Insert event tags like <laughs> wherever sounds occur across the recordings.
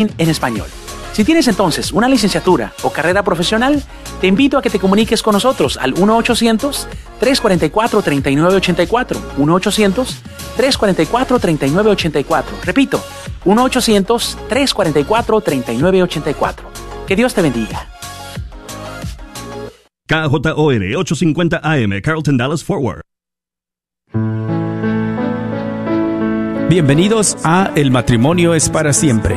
en español. Si tienes entonces una licenciatura o carrera profesional, te invito a que te comuniques con nosotros al 1-800-344-3984. 1-800-344-3984. Repito, 1-800-344-3984. Que Dios te bendiga. KJOR 850 AM, Carlton Dallas Forward. Bienvenidos a El matrimonio es para siempre,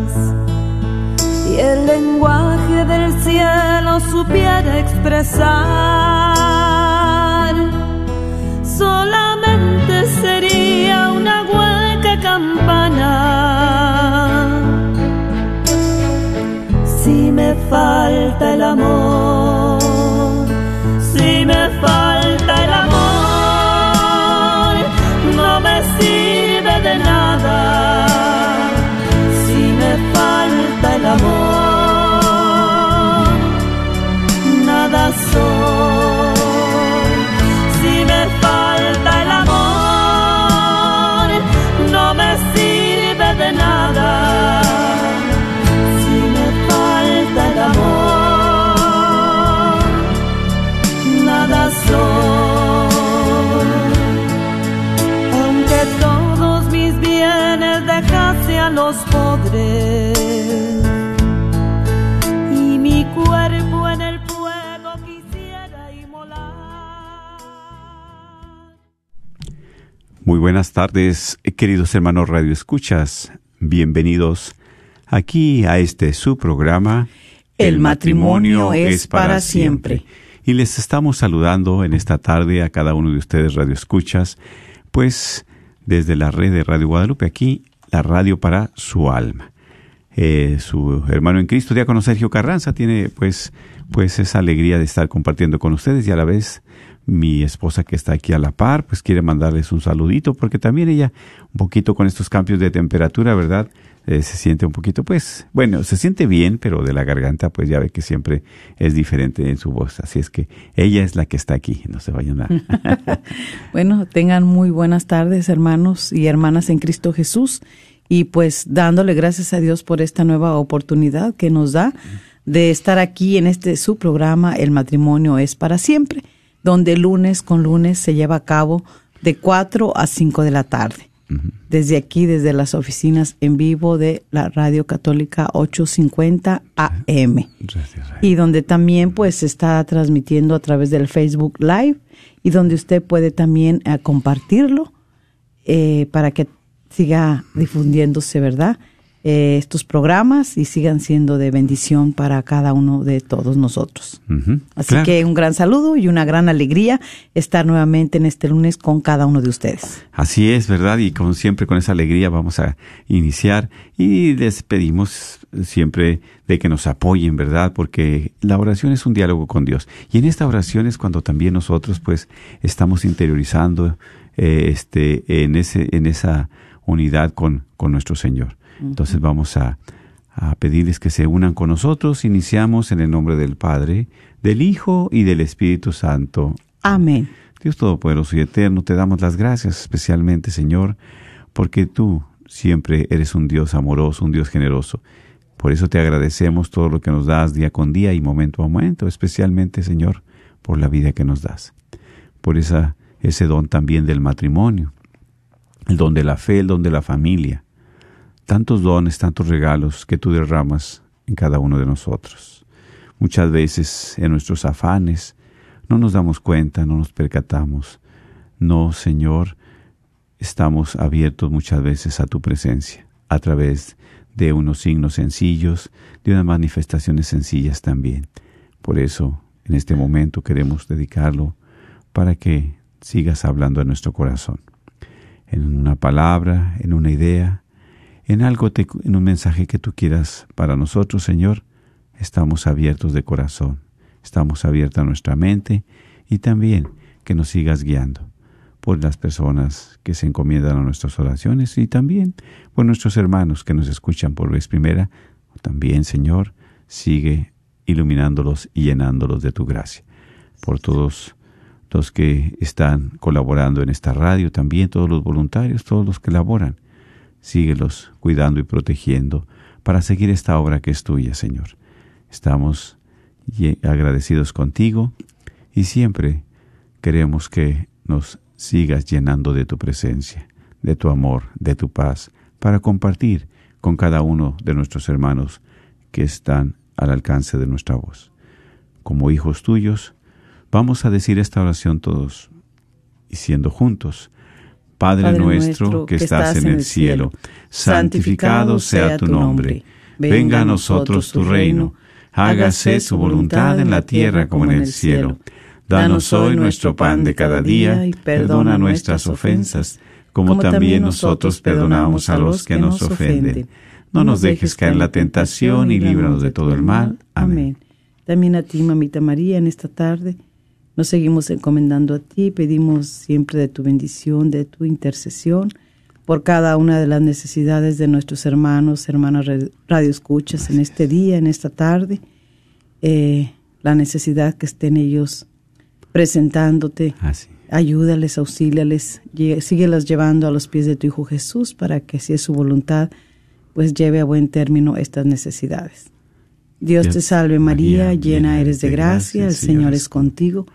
el lenguaje del cielo supiera expresar, solamente sería una hueca campana. Si me falta el amor, si me falta el amor, no me sirve de nada. Si me falta el amor, a los pobres y mi cuerpo en el fuego quisiera inmolar. Muy buenas tardes, queridos hermanos Radio Escuchas. Bienvenidos aquí a este su programa. El matrimonio es para siempre. Y les estamos saludando en esta tarde a cada uno de ustedes Radio Escuchas, pues desde la red de Radio Guadalupe, aquí la radio para su alma. Eh, su hermano en Cristo, diácono Sergio Carranza, tiene pues, pues esa alegría de estar compartiendo con ustedes y a la vez mi esposa que está aquí a la par, pues quiere mandarles un saludito porque también ella un poquito con estos cambios de temperatura, ¿verdad? Eh, se siente un poquito, pues, bueno, se siente bien, pero de la garganta, pues ya ve que siempre es diferente en su voz. Así es que ella es la que está aquí, no se vayan a... <laughs> Bueno, tengan muy buenas tardes, hermanos y hermanas en Cristo Jesús. Y pues dándole gracias a Dios por esta nueva oportunidad que nos da de estar aquí en este su programa El matrimonio es para siempre, donde lunes con lunes se lleva a cabo de 4 a 5 de la tarde. Desde aquí, desde las oficinas en vivo de la Radio Católica 850 AM. Y donde también pues se está transmitiendo a través del Facebook Live y donde usted puede también eh, compartirlo eh, para que siga difundiéndose, ¿verdad? Eh, estos programas y sigan siendo de bendición para cada uno de todos nosotros. Así claro. que un gran saludo y una gran alegría estar nuevamente en este lunes con cada uno de ustedes. Así es, ¿verdad? Y como siempre, con esa alegría vamos a iniciar y les pedimos siempre de que nos apoyen, ¿verdad? Porque la oración es un diálogo con Dios. Y en esta oración es cuando también nosotros, pues, estamos interiorizando eh, este, en, ese, en esa unidad con, con nuestro Señor. Entonces vamos a, a pedirles que se unan con nosotros. Iniciamos en el nombre del Padre, del Hijo y del Espíritu Santo. Amén. Dios Todopoderoso y Eterno, te damos las gracias especialmente, Señor, porque tú siempre eres un Dios amoroso, un Dios generoso. Por eso te agradecemos todo lo que nos das día con día y momento a momento, especialmente, Señor, por la vida que nos das. Por esa, ese don también del matrimonio, el don de la fe, el don de la familia. Tantos dones, tantos regalos que tú derramas en cada uno de nosotros. Muchas veces en nuestros afanes, no nos damos cuenta, no nos percatamos. No, Señor, estamos abiertos muchas veces a tu presencia, a través de unos signos sencillos, de unas manifestaciones sencillas también. Por eso, en este momento queremos dedicarlo para que sigas hablando a nuestro corazón. En una palabra, en una idea, en algo, en un mensaje que tú quieras para nosotros, Señor, estamos abiertos de corazón. estamos abiertos a nuestra mente y también que nos sigas guiando por las personas que se encomiendan a nuestras oraciones y también por nuestros hermanos que nos escuchan por vez primera. También, Señor, sigue iluminándolos y llenándolos de tu gracia. Por todos los que están colaborando en esta radio, también todos los voluntarios, todos los que laboran, síguelos cuidando y protegiendo para seguir esta obra que es tuya, Señor. Estamos agradecidos contigo y siempre queremos que nos sigas llenando de tu presencia, de tu amor, de tu paz, para compartir con cada uno de nuestros hermanos que están al alcance de nuestra voz. Como hijos tuyos, vamos a decir esta oración todos, y siendo juntos. Padre, nuestro que estás en el cielo, santificado sea tu nombre. Venga a nosotros tu reino. Hágase su voluntad en la tierra como en el cielo. Danos hoy nuestro pan de cada día y perdona nuestras ofensas, como también nosotros perdonamos a los que nos ofenden. No nos dejes caer en la tentación y líbranos de todo el mal. Amén. También a ti, mamita María, en esta tarde nos seguimos encomendando a ti, pedimos siempre de tu bendición, de tu intercesión por cada una de las necesidades de nuestros hermanos, hermanas radioescuchas en este día, en esta tarde, eh, la necesidad que estén ellos presentándote. Ayúdales, auxíliales, síguelas llevando a los pies de tu Hijo Jesús para que, si es su voluntad, pues lleve a buen término estas necesidades. Dios, te salve María, llena eres de gracia, el Señor es contigo.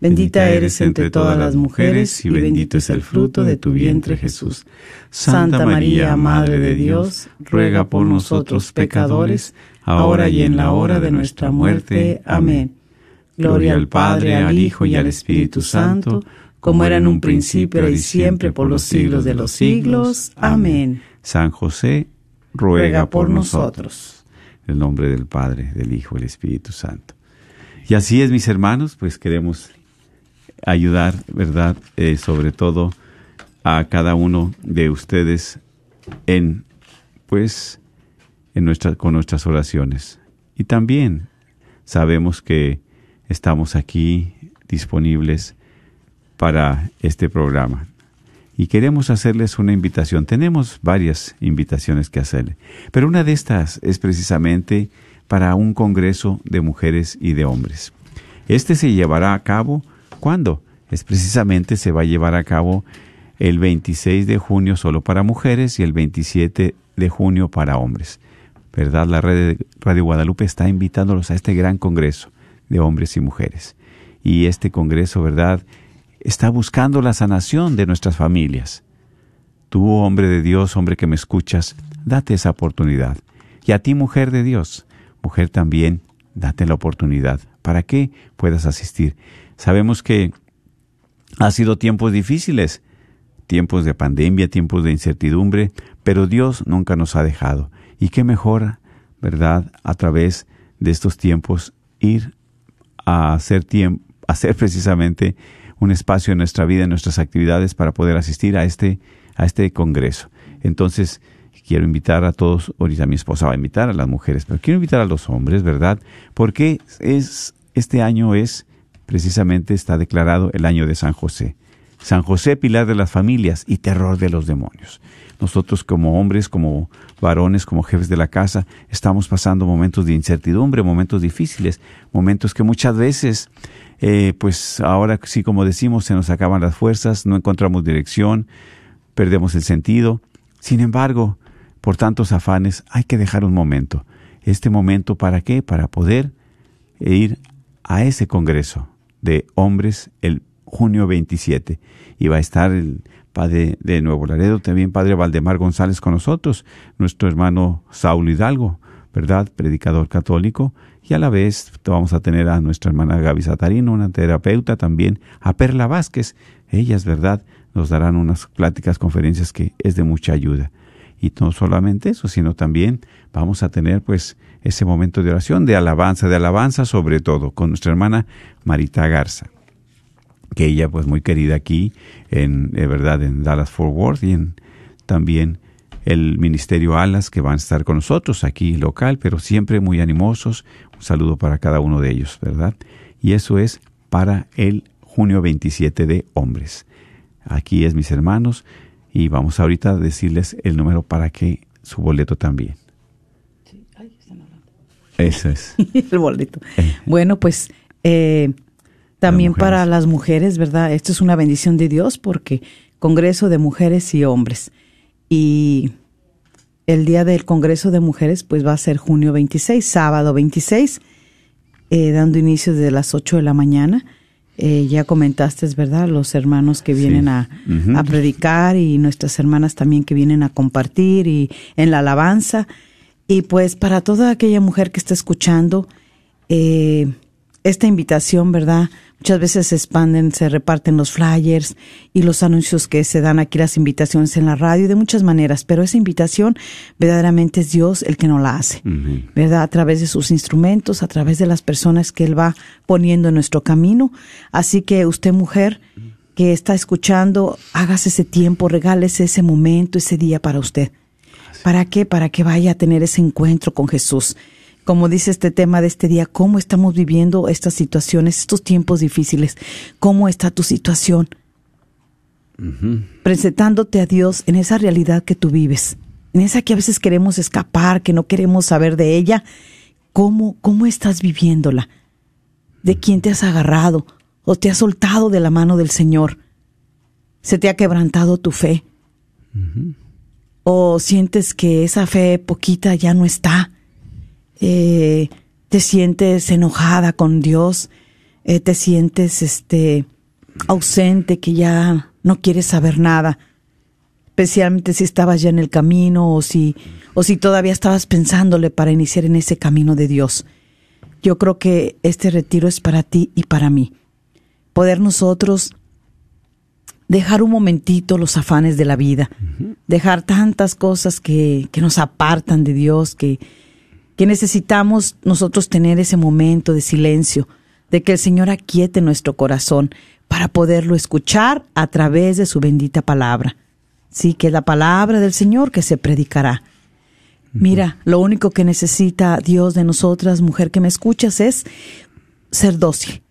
Bendita eres entre todas las mujeres y bendito es el fruto de tu vientre Jesús. Santa María, Madre de Dios, ruega por nosotros pecadores, ahora y en la hora de nuestra muerte. Amén. Gloria al Padre, al Hijo y al Espíritu Santo, como era en un principio y siempre por los siglos de los siglos. Amén. San José, ruega por nosotros. En el nombre del Padre, del Hijo y del Espíritu Santo. Y así es, mis hermanos, pues queremos ayudar, ¿verdad? Eh, sobre todo a cada uno de ustedes en, pues, en con nuestras oraciones. Y también sabemos que estamos aquí disponibles para este programa. Y queremos hacerles una invitación. Tenemos varias invitaciones que hacerle, pero una de estas es precisamente para un congreso de mujeres y de hombres. Este se llevará a cabo ¿cuándo? Es precisamente se va a llevar a cabo el 26 de junio solo para mujeres y el 27 de junio para hombres. ¿Verdad? La red de Radio Guadalupe está invitándolos a este gran congreso de hombres y mujeres. Y este Congreso, ¿verdad?, está buscando la sanación de nuestras familias. Tú, hombre de Dios, hombre que me escuchas, date esa oportunidad. Y a ti, mujer de Dios, mujer también, date la oportunidad para que puedas asistir. Sabemos que ha sido tiempos difíciles, tiempos de pandemia, tiempos de incertidumbre, pero Dios nunca nos ha dejado. Y qué mejor, ¿verdad?, a través de estos tiempos ir a hacer, tiempo, hacer <laughs> precisamente un espacio en nuestra vida, en nuestras actividades para poder asistir a este, a este congreso. Entonces, quiero invitar a todos, ahorita mi esposa va a invitar a las mujeres, pero quiero invitar a los hombres, ¿verdad? Porque es, este año es, precisamente está declarado el año de San José. San José, pilar de las familias y terror de los demonios. Nosotros como hombres, como varones, como jefes de la casa, estamos pasando momentos de incertidumbre, momentos difíciles, momentos que muchas veces, eh, pues ahora sí como decimos, se nos acaban las fuerzas, no encontramos dirección, perdemos el sentido. Sin embargo, por tantos afanes, hay que dejar un momento. Este momento, ¿para qué? Para poder ir a ese congreso de hombres el junio 27 y va a estar el Padre de Nuevo Laredo, también Padre Valdemar González con nosotros, nuestro hermano Saúl Hidalgo, ¿verdad? Predicador católico. Y a la vez vamos a tener a nuestra hermana Gaby Satarino, una terapeuta también, a Perla Vázquez. Ellas, ¿verdad? Nos darán unas pláticas, conferencias que es de mucha ayuda. Y no solamente eso, sino también vamos a tener pues ese momento de oración, de alabanza, de alabanza sobre todo, con nuestra hermana Marita Garza que ella pues muy querida aquí en de verdad en Dallas Fort Worth y en, también el Ministerio Alas, que van a estar con nosotros aquí local, pero siempre muy animosos. Un saludo para cada uno de ellos, ¿verdad? Y eso es para el junio 27 de hombres. Aquí es mis hermanos y vamos ahorita a decirles el número para que su boleto también. Eso es. <laughs> el boleto. Eh. Bueno, pues eh, también para las mujeres, ¿verdad? Esto es una bendición de Dios porque Congreso de Mujeres y Hombres. Y el día del Congreso de Mujeres, pues va a ser junio 26, sábado 26, eh, dando inicio desde las 8 de la mañana. Eh, ya comentaste, ¿verdad? Los hermanos que vienen Sí. a, a predicar y nuestras hermanas también que vienen a compartir y en la alabanza. Y pues para toda aquella mujer que está escuchando, eh, esta invitación, ¿verdad? Muchas veces se expanden, se reparten los flyers y los anuncios que se dan aquí, las invitaciones en la radio, de muchas maneras, pero esa invitación verdaderamente es Dios el que nos la hace. ¿verdad? A través de sus instrumentos, a través de las personas que Él va poniendo en nuestro camino. Así que usted, mujer, que está escuchando, hágase ese tiempo, regálese ese momento, ese día para usted. ¿Para qué? Para que vaya a tener ese encuentro con Jesús. Como dice este tema de este día, ¿cómo estamos viviendo estas situaciones, estos tiempos difíciles? ¿Cómo está tu situación? Presentándote a Dios en esa realidad que tú vives, en esa que a veces queremos escapar, que no queremos saber de ella. ¿Cómo, cómo estás viviéndola? ¿De quién te has agarrado o te has soltado de la mano del Señor? ¿Se te ha quebrantado tu fe? o sientes que esa fe poquita ya no está, eh, te sientes enojada con Dios, eh, te sientes este ausente, que ya no quieres saber nada, especialmente si estabas ya en el camino o si, o si todavía estabas pensándole para iniciar en ese camino de Dios. Yo creo que este retiro es para ti y para mí. Poder nosotros dejar un momentito los afanes de la vida, dejar tantas cosas que, que nos apartan de Dios, que, que necesitamos nosotros tener ese momento de silencio, de que el Señor aquiete nuestro corazón para poderlo escuchar a través de su bendita palabra. Sí, que es la palabra del Señor que se predicará. Mira, lo único que necesita Dios de nosotras, mujer que me escuchas, es ser dócil.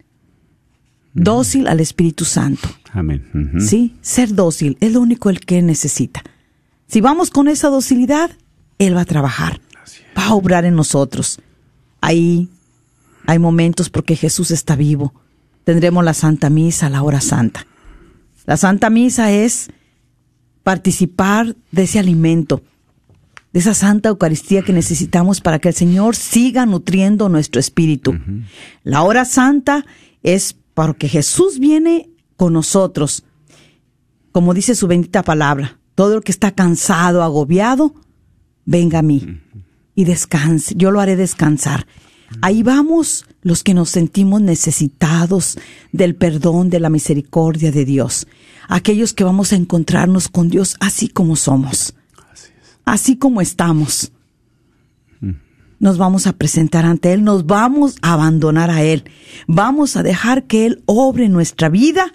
Dócil al Espíritu Santo. Amén. Sí, ser dócil es lo único el que necesita. Si vamos con esa docilidad, Él va a trabajar, va a obrar en nosotros. Ahí hay momentos porque Jesús está vivo. Tendremos la Santa Misa, la hora santa. La Santa Misa es participar de ese alimento, de esa Santa Eucaristía que necesitamos para que el Señor siga nutriendo nuestro espíritu. La hora santa es porque Jesús viene con nosotros. Como dice su bendita palabra, todo el que está cansado, agobiado, venga a mí y descanse. Yo lo haré descansar. Ahí vamos los que nos sentimos necesitados del perdón, de la misericordia de Dios. Aquellos que vamos a encontrarnos con Dios así como somos. Así como estamos. Nos vamos a presentar ante Él, nos vamos a abandonar a Él. Vamos a dejar que Él obre nuestra vida.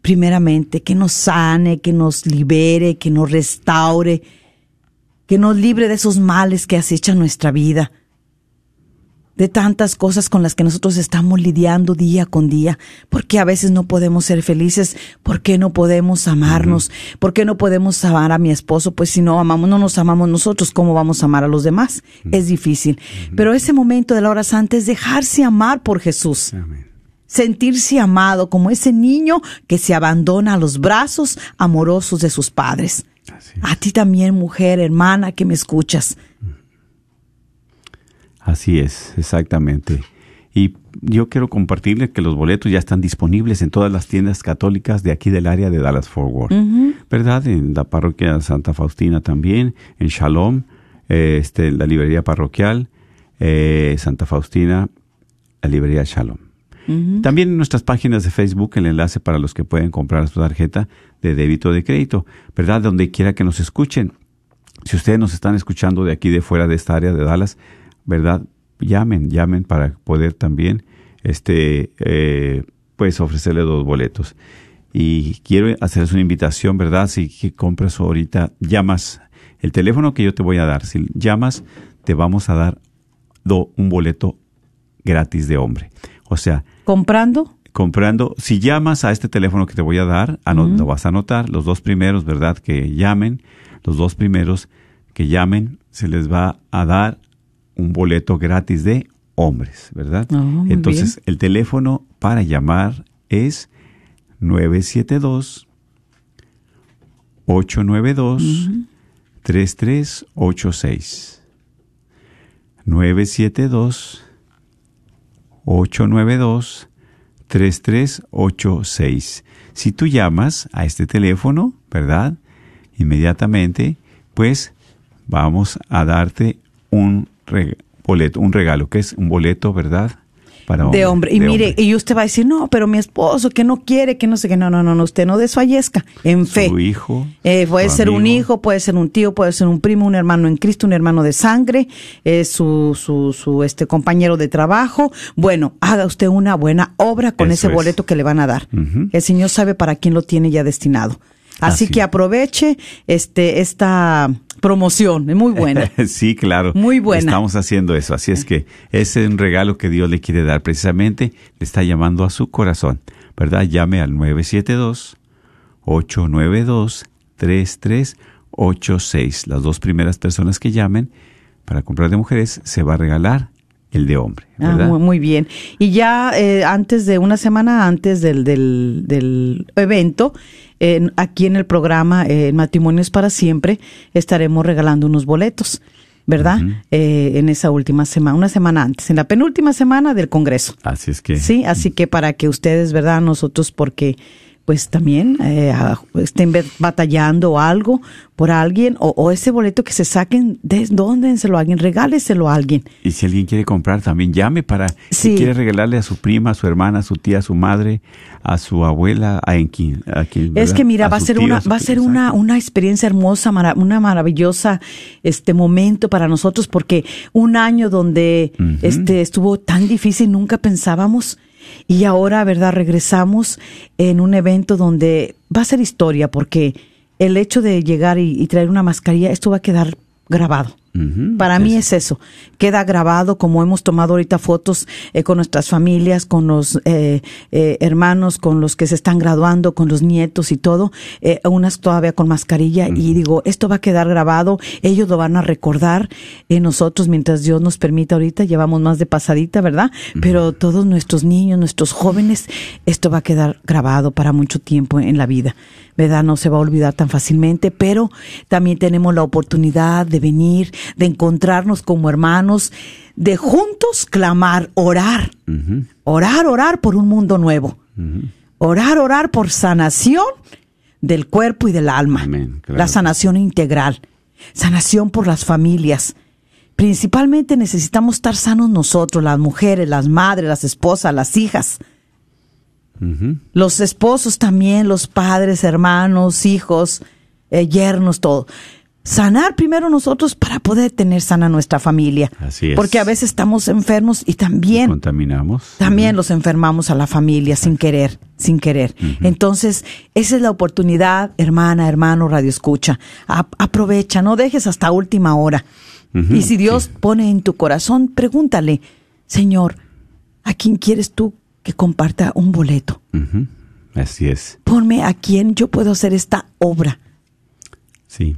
Primeramente, que nos sane, que nos libere, que nos restaure, que nos libre de esos males que acechan nuestra vida de tantas cosas con las que nosotros estamos lidiando día con día, porque a veces no podemos ser felices, ¿por qué no podemos amarnos? ¿Por qué no podemos amar a mi esposo? Pues si no amamos, no nos amamos nosotros, ¿cómo vamos a amar a los demás? Es difícil. Pero ese momento de la hora santa es dejarse amar por Jesús. Amén. Sentirse amado como ese niño que se abandona a los brazos amorosos de sus padres. Así A ti también, mujer, hermana, que me escuchas. Así es, exactamente. Y yo quiero compartirles que los boletos ya están disponibles en todas las tiendas católicas de aquí del área de Dallas Forward, ¿verdad? En la parroquia Santa Faustina también, en Shalom, eh, este, la librería parroquial, eh, Santa Faustina, la librería Shalom. También en nuestras páginas de Facebook el enlace para los que pueden comprar su tarjeta de débito o de crédito, ¿verdad? Donde quiera que nos escuchen. Si ustedes nos están escuchando de aquí de fuera de esta área de Dallas, ¿verdad? Llamen, llamen para poder también, este, eh, pues ofrecerle dos boletos. Y quiero hacerles una invitación, ¿verdad? Si compras ahorita, llamas el teléfono que yo te voy a dar. Si llamas, te vamos a dar do- un boleto gratis de hombre. O sea, ¿Comprando? comprando, si llamas a este teléfono que te voy a dar, ano- lo vas a anotar, los dos primeros, ¿verdad? Que llamen, los dos primeros que llamen, se les va a dar un boleto gratis de hombres, ¿verdad? Ah, muy Entonces, el teléfono para llamar es 972 892 3386 972 892 3386. Si tú llamas a este teléfono, ¿verdad? Inmediatamente, pues vamos a darte un boleto, un regalo, que es un boleto, ¿verdad? Para de hombre. Y de mire, hombre. y usted va a decir, no, pero mi esposo que no quiere, que no sé qué. No, no, no, no, usted no desfallezca. En fe. Su hijo, Eh, puede su ser un hijo, puede ser un tío, puede ser un primo, un hermano en Cristo, un hermano de sangre, es su, su, su este compañero de trabajo. Bueno, haga usted una buena obra con Eso ese es. boleto que le van a dar. El Señor sabe para quién lo tiene ya destinado. Así, Así. que aproveche este esta promoción, es muy buena. <laughs> sí, claro. Muy buena. Estamos haciendo eso. Así es que ese es un regalo que Dios le quiere dar. Precisamente le está llamando a su corazón. ¿Verdad? Llame al 972-892-3386. Las dos primeras personas que llamen para comprar de mujeres se va a regalar el de hombre. Ah, ¿verdad? muy, muy bien. Y ya eh, antes de una semana antes del, del, del evento, aquí en el programa eh, Matrimonios para Siempre, estaremos regalando unos boletos, ¿verdad? Eh, en esa última semana, una semana antes, en la penúltima semana del Congreso. Así es que. Sí, así que para que ustedes, ¿verdad? Nosotros, porque pues también eh, estén batallando algo por alguien, o, o ese boleto que se saquen, dóndenselo a alguien, regáleselo a alguien. Y si alguien quiere comprar, también llame para Sí. si quiere regalarle a su prima, a su hermana, a su tía, a su madre, a su abuela, a en quien, a quien, Es que mira, va a ser tío, una, va a tío, ser una, una experiencia hermosa, mara- una maravillosa, este momento para nosotros, porque un año donde este estuvo tan difícil, nunca pensábamos, y ahora, verdad, regresamos en un evento donde va a ser historia, porque el hecho de llegar y, y traer una mascarilla, esto va a quedar grabado. Para mí es- es eso. Queda grabado como hemos tomado ahorita fotos eh, con nuestras familias, con los eh, eh, hermanos, con los que se están graduando, con los nietos y todo. eh, unas todavía con mascarilla y digo, esto va a quedar grabado. Ellos lo van a recordar. eh, nosotros, mientras Dios nos permita ahorita, llevamos más de pasadita, ¿verdad? Pero todos nuestros niños, nuestros jóvenes, esto va a quedar grabado para mucho tiempo en la vida. ¿verdad? No se va a olvidar tan fácilmente, pero también tenemos la oportunidad de venir, de encontrarnos como hermanos, de juntos clamar, orar, orar, orar por un mundo nuevo, orar, orar por sanación del cuerpo y del alma, Amén, claro. La sanación integral, sanación por las familias. Principalmente necesitamos estar sanos nosotros, las mujeres, las madres, las esposas, las hijas. Los esposos también, los padres, hermanos, hijos, eh, yernos, todo. Sanar primero nosotros para poder tener sana nuestra familia. Así es. Porque a veces estamos enfermos y también, Contaminamos. también los enfermamos a la familia sin querer, sin querer. Entonces, esa es la oportunidad, hermana, hermano, radio escucha. A- aprovecha, no dejes hasta última hora. Y si Dios pone en tu corazón, pregúntale, Señor, ¿a quién quieres tú que comparta un boleto? Así es. ponme a quién yo puedo hacer esta obra, Sí.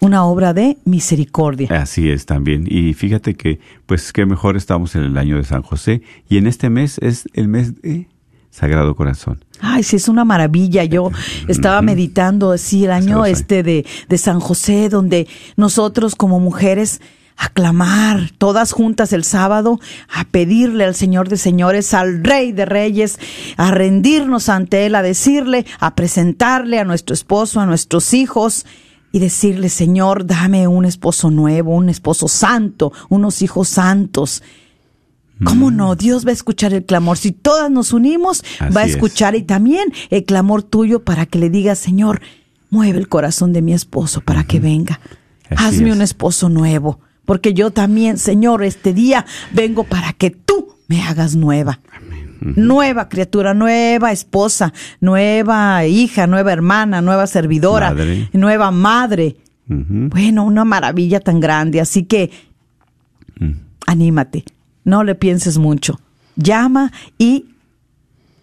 Una obra de misericordia. Así es también. Y fíjate que, pues, qué mejor estamos en el año de San José. Y en este mes es el mes de Sagrado Corazón. Ay, sí, es una maravilla. Yo <laughs> estaba meditando, sí, el año este de, de San José, donde nosotros como mujeres aclamar todas juntas el sábado, a pedirle al Señor de Señores, al Rey de Reyes, a rendirnos ante Él, a decirle, a presentarle a nuestro esposo, a nuestros hijos, y decirle, Señor, dame un esposo nuevo, un esposo santo, unos hijos santos. ¿Cómo no? Dios va a escuchar el clamor. Si todas nos unimos, Así va a es. escuchar y también el clamor tuyo para que le digas, Señor, mueve el corazón de mi esposo para que venga. Así Hazme es. un esposo nuevo, porque yo también, Señor, este día vengo para que tú me hagas nueva. Nueva criatura, nueva esposa, nueva hija, nueva hermana, nueva servidora, Madre. nueva madre. Bueno, una maravilla tan grande. Así que Mm. anímate, no le pienses mucho. Llama y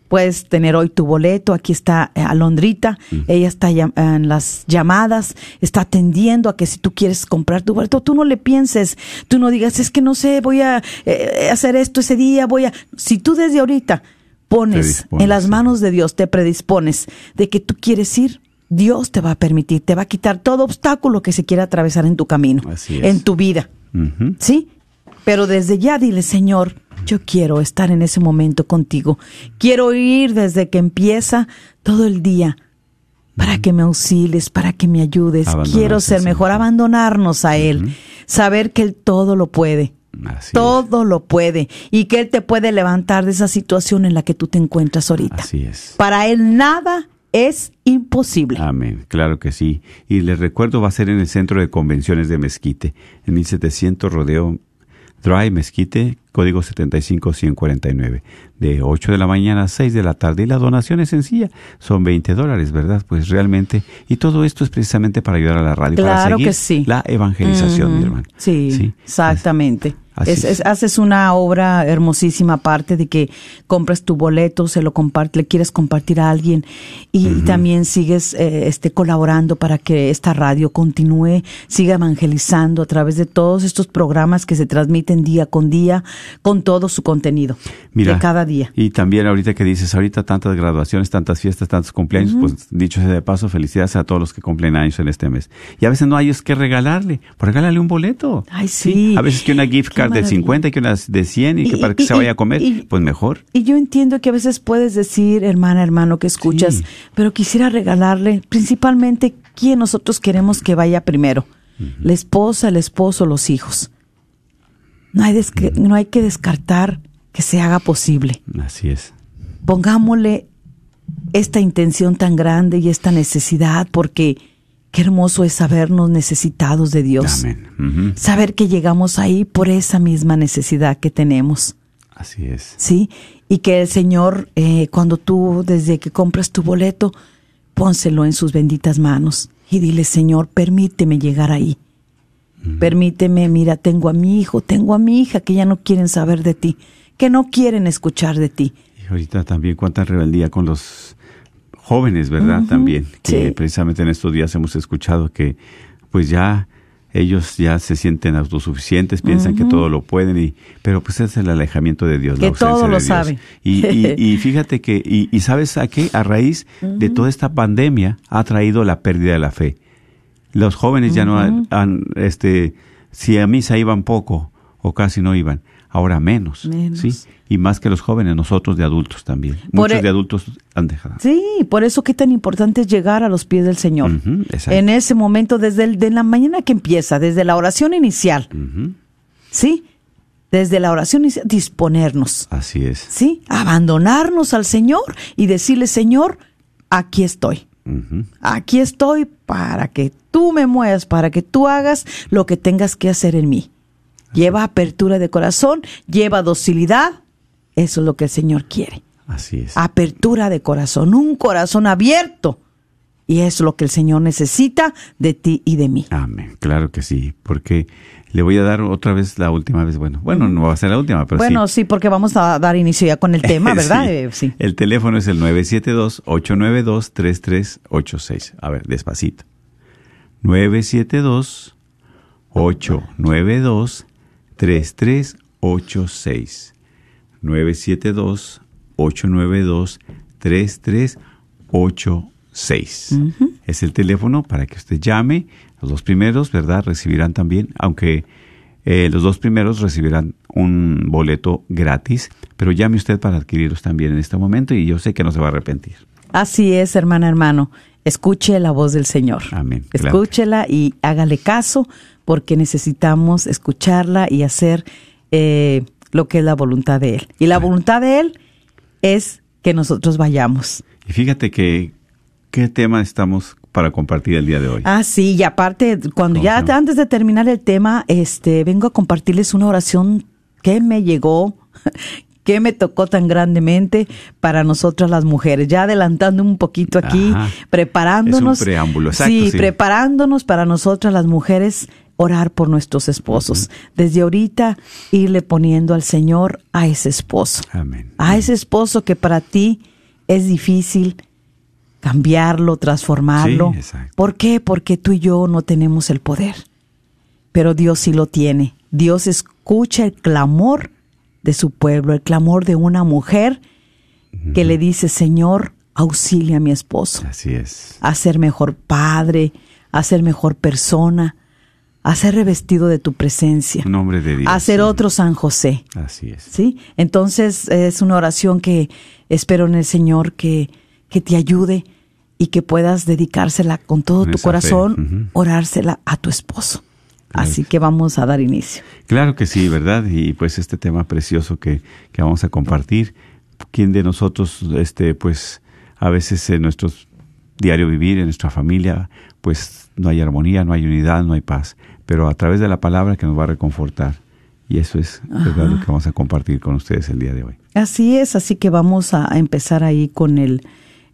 puedes tener hoy tu boleto. Aquí está eh, Alondrita, ella está en las llamadas, está atendiendo a que si tú quieres comprar tu boleto, tú no le pienses, tú no digas, es que no sé, voy a eh, hacer esto ese día, voy a... Si tú desde ahorita pones en las manos de Dios, te predispones de que tú quieres ir, Dios te va a permitir, te va a quitar todo obstáculo que se quiera atravesar en tu camino, en tu vida. ¿Sí? Pero desde ya dile, Señor, yo quiero estar en ese momento contigo. Quiero ir desde que empieza todo el día para que me auxilies, para que me ayudes. Quiero ser mejor, abandonarnos a Él. Saber que Él todo lo puede. Así todo lo puede. Y que Él te puede levantar de esa situación en la que tú te encuentras ahorita. Así es. Para Él nada es imposible. Amén, claro que sí. Y les recuerdo, va a ser en el Centro de Convenciones de Mezquite, en 1700 Rodeo Drive, Mezquite, código 75149, de 8 de la mañana a 6 de la tarde. Y la donación es sencilla, son 20 dólares, ¿verdad? Pues realmente, y todo esto es precisamente para ayudar a la radio, para Claro seguir que sí. la evangelización, mi Ujú. hermano. Sí, exactamente. Es- es. haces una obra hermosísima aparte de que compras tu boleto, se lo comparte, le quieres compartir a alguien y también sigues eh, este colaborando para que esta radio continúe, siga evangelizando a través de todos estos programas que se transmiten día con día con todo su contenido Mira, de cada día. Y también ahorita que dices, ahorita tantas graduaciones, tantas fiestas, tantos cumpleaños, pues dicho sea de paso, felicidades a todos los que cumplen años en este mes. Y a veces no hay es que regalarle, pues regálale un boleto. Ay, sí. A veces que una gift card de maravilla. 50 y que una de 100 y, que para que y- se vaya a comer, y- pues mejor. Y yo entiendo que a veces puedes decir, hermana, hermano, que escuchas, Sí. pero quisiera regalarle principalmente quién nosotros queremos que vaya primero. La esposa, el esposo, los hijos. No hay, no hay que descartar que se haga posible. Así es. Pongámosle esta intención tan grande y esta necesidad porque qué hermoso es sabernos necesitados de Dios. Amén. Saber que llegamos ahí por esa misma necesidad que tenemos. Así es. ¿sí? Y que el Señor, eh, cuando tú, desde que compras tu boleto, pónselo en sus benditas manos y dile, Señor, permíteme llegar ahí. Permíteme, mira, tengo a mi hijo, tengo a mi hija que ya no quieren saber de ti, que no quieren escuchar de ti. Y ahorita también cuánta rebeldía con los jóvenes, ¿verdad? También, que sí. precisamente en estos días hemos escuchado que pues ya ellos ya se sienten autosuficientes, piensan que todo lo pueden, y, pero pues es el alejamiento de Dios. la Que todo ausencia de lo Dios. sabe. Y, y- <laughs> y fíjate que, y, y sabes a qué, a raíz de toda esta pandemia ha traído la pérdida de la fe. Los jóvenes ya no han, han, este, si a misa iban poco o casi no iban, ahora menos, Menos. ¿sí? Y más que los jóvenes, nosotros de adultos también. Por Muchos e- de adultos han dejado. Sí, por eso qué tan importante es llegar a los pies del Señor. En ese momento, desde el, de la mañana que empieza, desde la oración inicial, ¿sí? Desde la oración inicial, disponernos. Así es. ¿sí? Abandonarnos al Señor y decirle, Señor, aquí estoy. Aquí estoy para que tú me muevas, para que tú hagas lo que tengas que hacer en mí. Lleva apertura de corazón, lleva docilidad. Eso es lo que el Señor quiere. Así es. Apertura de corazón, un corazón abierto. Y es lo que el Señor necesita de ti y de mí. Amén. Claro que sí, porque le voy a dar otra vez la última vez. Bueno, bueno, no va a ser la última, pero bueno, sí. sí, porque vamos a dar inicio ya con el <laughs> tema, ¿verdad? Sí. Eh, sí. El teléfono es el 972-892-3386. A ver, despacito. 972-892-3386. 972-892-3386. Es el teléfono para que usted llame. Los dos primeros, ¿verdad? Recibirán también, aunque eh, los dos primeros recibirán un boleto gratis, pero llame usted para adquirirlos también en este momento y yo sé que no se va a arrepentir. Así es, hermana, hermano. Escuche la voz del Señor. Amén, claro. Escúchela y hágale caso porque necesitamos escucharla y hacer eh, lo que es la voluntad de Él. Y la voluntad de Él es que nosotros vayamos. Y fíjate que qué tema estamos para compartir el día de hoy. Ah, sí, y aparte, cuando ¿Cómo ya antes de terminar el tema, este, vengo a compartirles una oración que me llegó, ¿Qué me tocó tan grandemente para nosotras las mujeres? Ya adelantando un poquito aquí, Ajá. preparándonos. Es un preámbulo, exacto, Sí, sí. preparándonos para nosotras las mujeres orar por nuestros esposos. Desde ahorita irle poniendo al Señor a ese esposo. Amén. A ese esposo que para ti es difícil cambiarlo, transformarlo. Sí. ¿Por qué? Porque tú y yo no tenemos el poder. Pero Dios sí lo tiene. Dios escucha el clamor de su pueblo, el clamor de una mujer que le dice, Señor, auxilia a mi esposo Así es. a ser mejor padre, a ser mejor persona, a ser revestido de tu presencia, Un hombre de Dios. a ser sí. otro San José. Así es. ¿Sí? Entonces es una oración que espero en el Señor que, que te ayude y que puedas dedicársela con todo Con tu corazón, orársela a tu esposo. Así que que vamos a dar inicio. Claro que sí, ¿verdad? Y pues este tema precioso que, que vamos a compartir, ¿quién de nosotros, este, pues, a veces en nuestro diario vivir, en nuestra familia, pues no hay armonía, no hay unidad, no hay paz, pero a través de la palabra que nos va a reconfortar. Y eso es ¿verdad? lo que vamos a compartir con ustedes el día de hoy. Así es, así que vamos a a empezar ahí con el,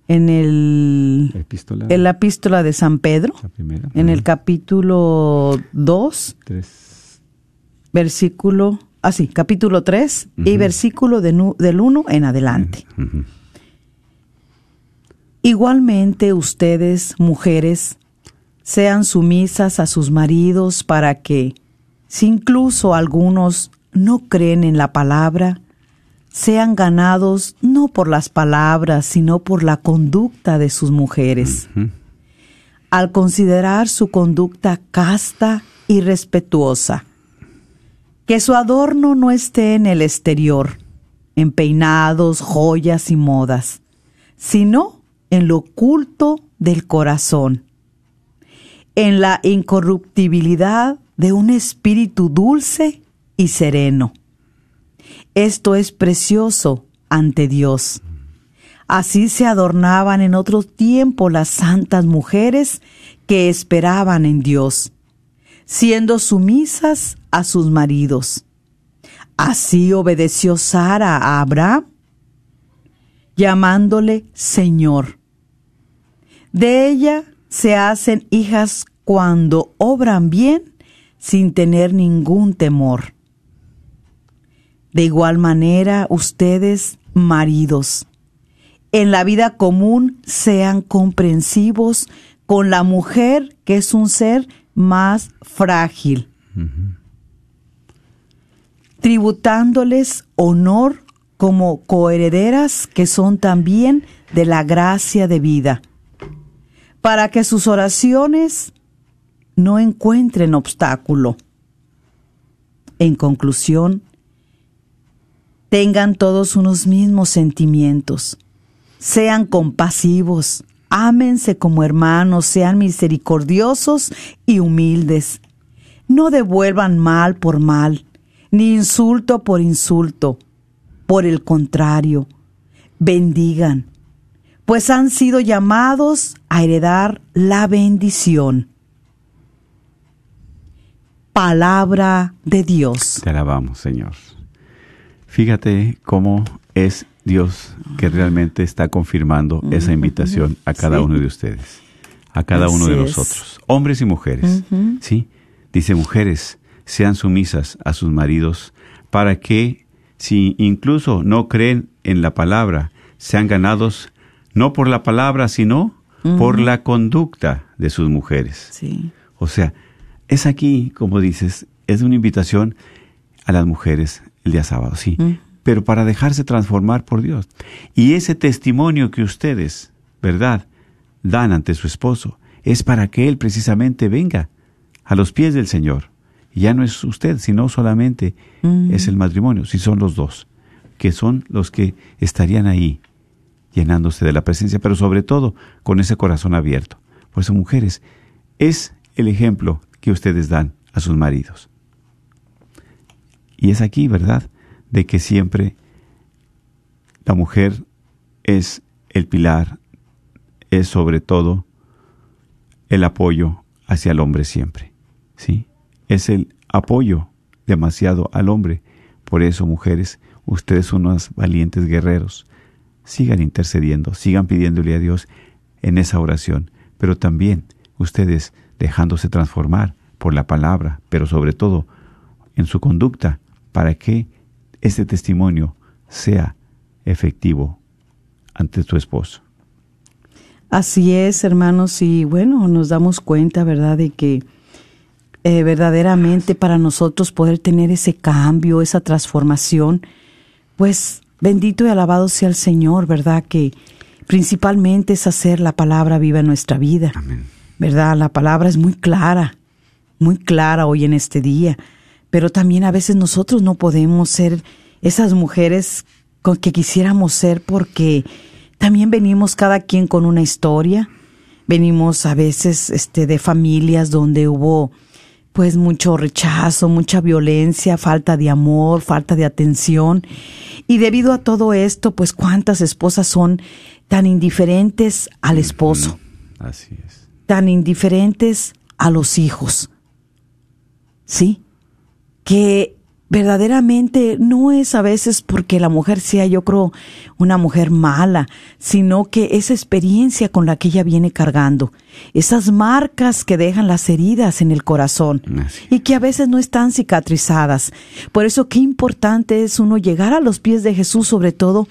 en el, Epístola. en la epístola de San Pedro. Primera. en el capítulo 2, Tres. versículo, ah sí, capítulo 3 y versículo de del 1 en adelante. Igualmente ustedes, mujeres, sean sumisas a sus maridos para que, si incluso algunos no creen en la palabra, sean ganados no por las palabras, sino por la conducta de sus mujeres. Al considerar su conducta casta y respetuosa. Que su adorno no esté en el exterior, en peinados, joyas y modas, sino en lo oculto del corazón, en la incorruptibilidad de un espíritu dulce y sereno. Esto es precioso ante Dios. Así se adornaban en otro tiempo las santas mujeres que esperaban en Dios, siendo sumisas a sus maridos. Así obedeció Sara a Abraham, llamándole Señor. De ella se hacen hijas cuando obran bien sin tener ningún temor. De igual manera, ustedes, maridos, en la vida común sean comprensivos con la mujer que es un ser más frágil, tributándoles honor como coherederas que son también de la gracia de vida, para que sus oraciones no encuentren obstáculo. En conclusión, tengan todos unos mismos sentimientos, sean compasivos, ámense como hermanos, sean misericordiosos y humildes. No devuelvan mal por mal, ni insulto por insulto. Por el contrario, bendigan, pues han sido llamados a heredar la bendición. Palabra de Dios. Te alabamos, Señor. Fíjate cómo es Dios que realmente está confirmando esa invitación a cada Sí. uno de ustedes, a cada uno de es. nosotros, hombres y mujeres. ¿Sí? Dice, mujeres, sean sumisas a sus maridos para que, si incluso no creen en la palabra, sean ganados no por la palabra, sino por la conducta de sus mujeres. Sí. O sea, es aquí, como dices, es una invitación a las mujeres el día sábado, sí, pero para dejarse transformar por Dios. Y ese testimonio que ustedes, ¿verdad?, dan ante su esposo, es para que él precisamente venga a los pies del Señor. Ya no es usted, sino solamente es el matrimonio, si son los dos, que son los que estarían ahí llenándose de la presencia, pero sobre todo con ese corazón abierto. Por eso, mujeres, es el ejemplo que ustedes dan a sus maridos. Y es aquí, ¿verdad?, de que siempre la mujer es el pilar, es sobre todo el apoyo hacia el hombre siempre, ¿sí? Es el apoyo demasiado al hombre. Por eso, mujeres, ustedes son unos valientes guerreros. Sigan intercediendo, sigan pidiéndole a Dios en esa oración, pero también ustedes dejándose transformar por la palabra, pero sobre todo en su conducta, para que este testimonio sea efectivo ante su esposo. Así es, hermanos, y bueno, nos damos cuenta, ¿verdad?, de que eh, verdaderamente para nosotros poder tener ese cambio, esa transformación, pues bendito y alabado sea el Señor, ¿verdad? Que principalmente es hacer la palabra viva en nuestra vida, ¿verdad? La palabra es muy clara, muy clara hoy en este día, pero también a veces nosotros no podemos ser esas mujeres con que quisiéramos ser porque también venimos cada quien con una historia, venimos a veces este de familias donde hubo pues mucho rechazo, mucha violencia, falta de amor, falta de atención. Y debido a todo esto, pues cuántas esposas son tan indiferentes al esposo. Así es. Tan indiferentes a los hijos. ¿Sí? Que verdaderamente no es a veces porque la mujer sea, yo creo, una mujer mala, sino que esa experiencia con la que ella viene cargando, esas marcas que dejan las heridas en el corazón y que a veces no están cicatrizadas. Por eso qué importante es uno llegar a los pies de Jesús, sobre todo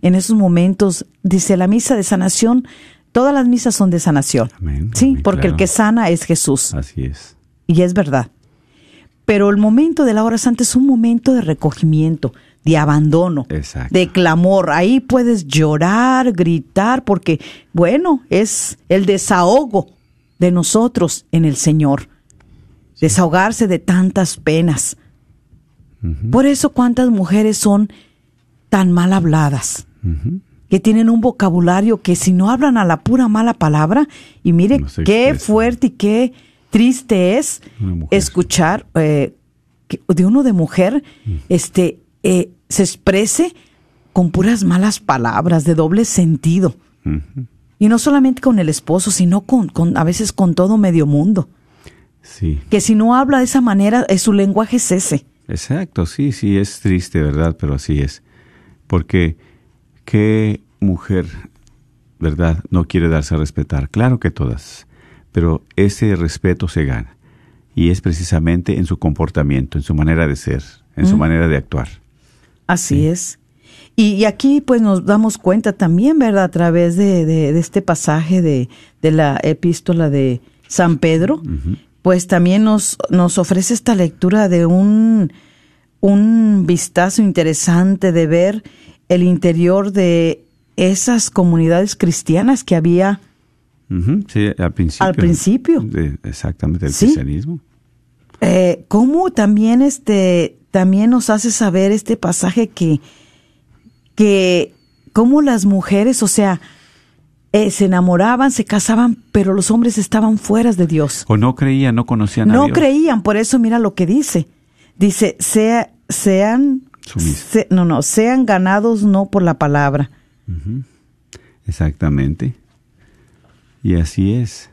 en esos momentos, dice la misa de sanación, todas las misas son de sanación. sí, porque el que sana es Jesús. Así es. Y es verdad. Pero el momento de la hora santa es un momento de recogimiento, de abandono, de clamor. Ahí puedes llorar, gritar, porque, bueno, es el desahogo de nosotros en el Señor. Desahogarse de tantas penas. Por eso cuántas mujeres son tan mal habladas, que tienen un vocabulario que si no hablan a la pura mala palabra, y mire qué fuerte y qué triste es escuchar eh, que de uno de mujer este eh, se exprese con puras malas palabras de doble sentido. Y no solamente con el esposo sino con, con, a veces con todo medio mundo. Sí. Que si no habla de esa manera eh, su lenguaje es ese. Exacto sí sí es triste verdad pero así es. Porque qué mujer verdad no quiere darse a respetar claro que todas pero ese respeto se gana y es precisamente en su comportamiento, en su manera de ser, en su manera de actuar. Así es. Y, aquí pues nos damos cuenta también, ¿verdad? A través de, este pasaje de, la epístola de San Pedro, pues también nos, nos ofrece esta lectura de un, un vistazo interesante de ver el interior de esas comunidades cristianas que había Sí, al principio. Al principio. exactamente, el cristianismo. Eh, ¿Cómo también este también nos hace saber este pasaje que que cómo las mujeres, o sea, eh, se enamoraban, se casaban, pero los hombres estaban fuera de Dios. O no creían, no conocían no a Dios. No creían, por eso mira lo que dice. Dice, sea, sean, no, no, sean ganados no por la palabra. Exactamente. Y así es,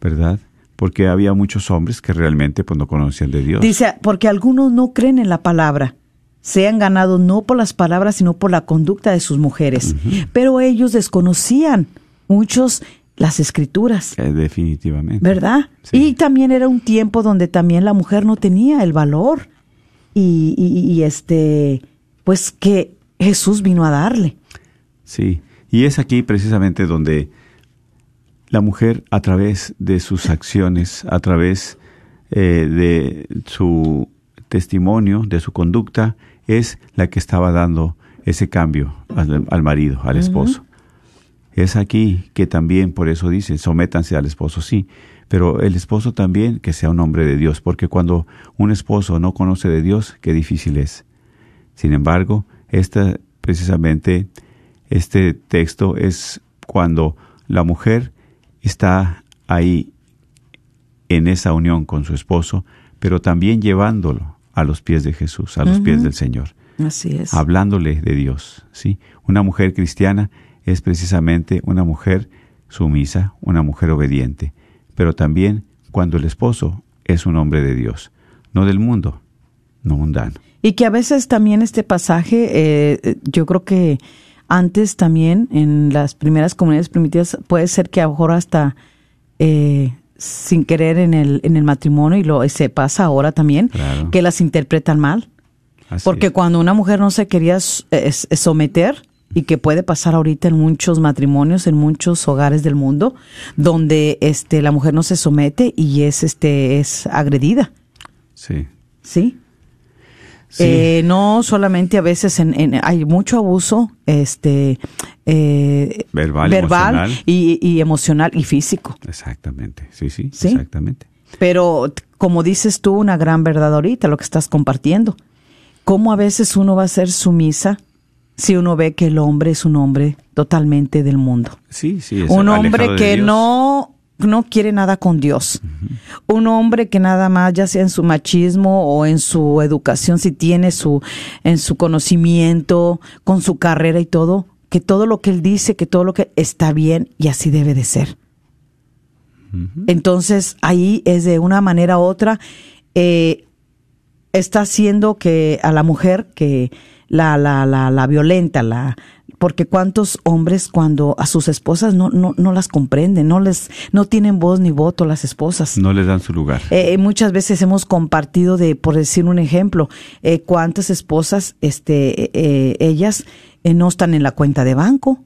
¿verdad? Porque había muchos hombres que realmente pues, no conocían de Dios. Dice, porque algunos no creen en la palabra. Se han ganado no por las palabras, sino por la conducta de sus mujeres. Pero ellos desconocían muchos las escrituras. Eh, definitivamente. ¿Verdad? Y también era un tiempo donde también la mujer no tenía el valor. Y, y este, pues que Jesús vino a darle. Sí. Y es aquí precisamente donde la mujer a través de sus acciones, a través eh, de su testimonio, de su conducta, es la que estaba dando ese cambio al, marido, al esposo. Es aquí que también, por eso dice, sométanse al esposo, sí, pero el esposo también que sea un hombre de Dios, porque cuando un esposo no conoce de Dios, qué difícil es. Sin embargo, esta, precisamente este texto es cuando la mujer está ahí en esa unión con su esposo, pero también llevándolo a los pies de Jesús, a los pies del Señor. Así es. Hablándole de Dios, ¿sí? Una mujer cristiana es precisamente una mujer sumisa, una mujer obediente, pero también cuando el esposo es un hombre de Dios, no del mundo, no mundano. Y que a veces también este pasaje, eh, yo creo que antes también en las primeras comunidades primitivas puede ser que a lo mejor hasta eh, sin querer en el, en el matrimonio y lo se pasa ahora también, Claro. que las interpretan mal. Así Porque es. cuando una mujer no se quería someter, y que puede pasar ahorita en muchos matrimonios, en muchos hogares del mundo, donde este la mujer no se somete y es este es agredida, Sí. ¿sí? Sí. Eh, no solamente a veces en, en- hay mucho abuso este eh, Verbal, emocional. y, y emocional y físico. Exactamente. Sí, sí, Sí. exactamente. Pero como dices tú, una gran verdad ahorita, lo que estás compartiendo. ¿Cómo a veces uno va a ser sumisa si uno ve que el hombre es un hombre totalmente del mundo? Sí, sí. es un hombre que Dios. no no quiere nada con Dios. Un hombre que nada más, ya sea en su machismo o en su educación, si tiene su, en su conocimiento, con su carrera y todo, que todo lo que él dice, que todo lo que está bien y así debe de ser. Entonces ahí es de una manera u otra, eh, está haciendo que a la mujer que la, la, la, la violenta, la, porque cuántos hombres cuando a sus esposas no, no, no las comprenden, no les, no tienen voz ni voto las esposas. No les dan su lugar. Eh, eh, muchas veces hemos compartido de, por decir un ejemplo, eh, cuántas esposas, este, eh, ellas no están en la cuenta de banco.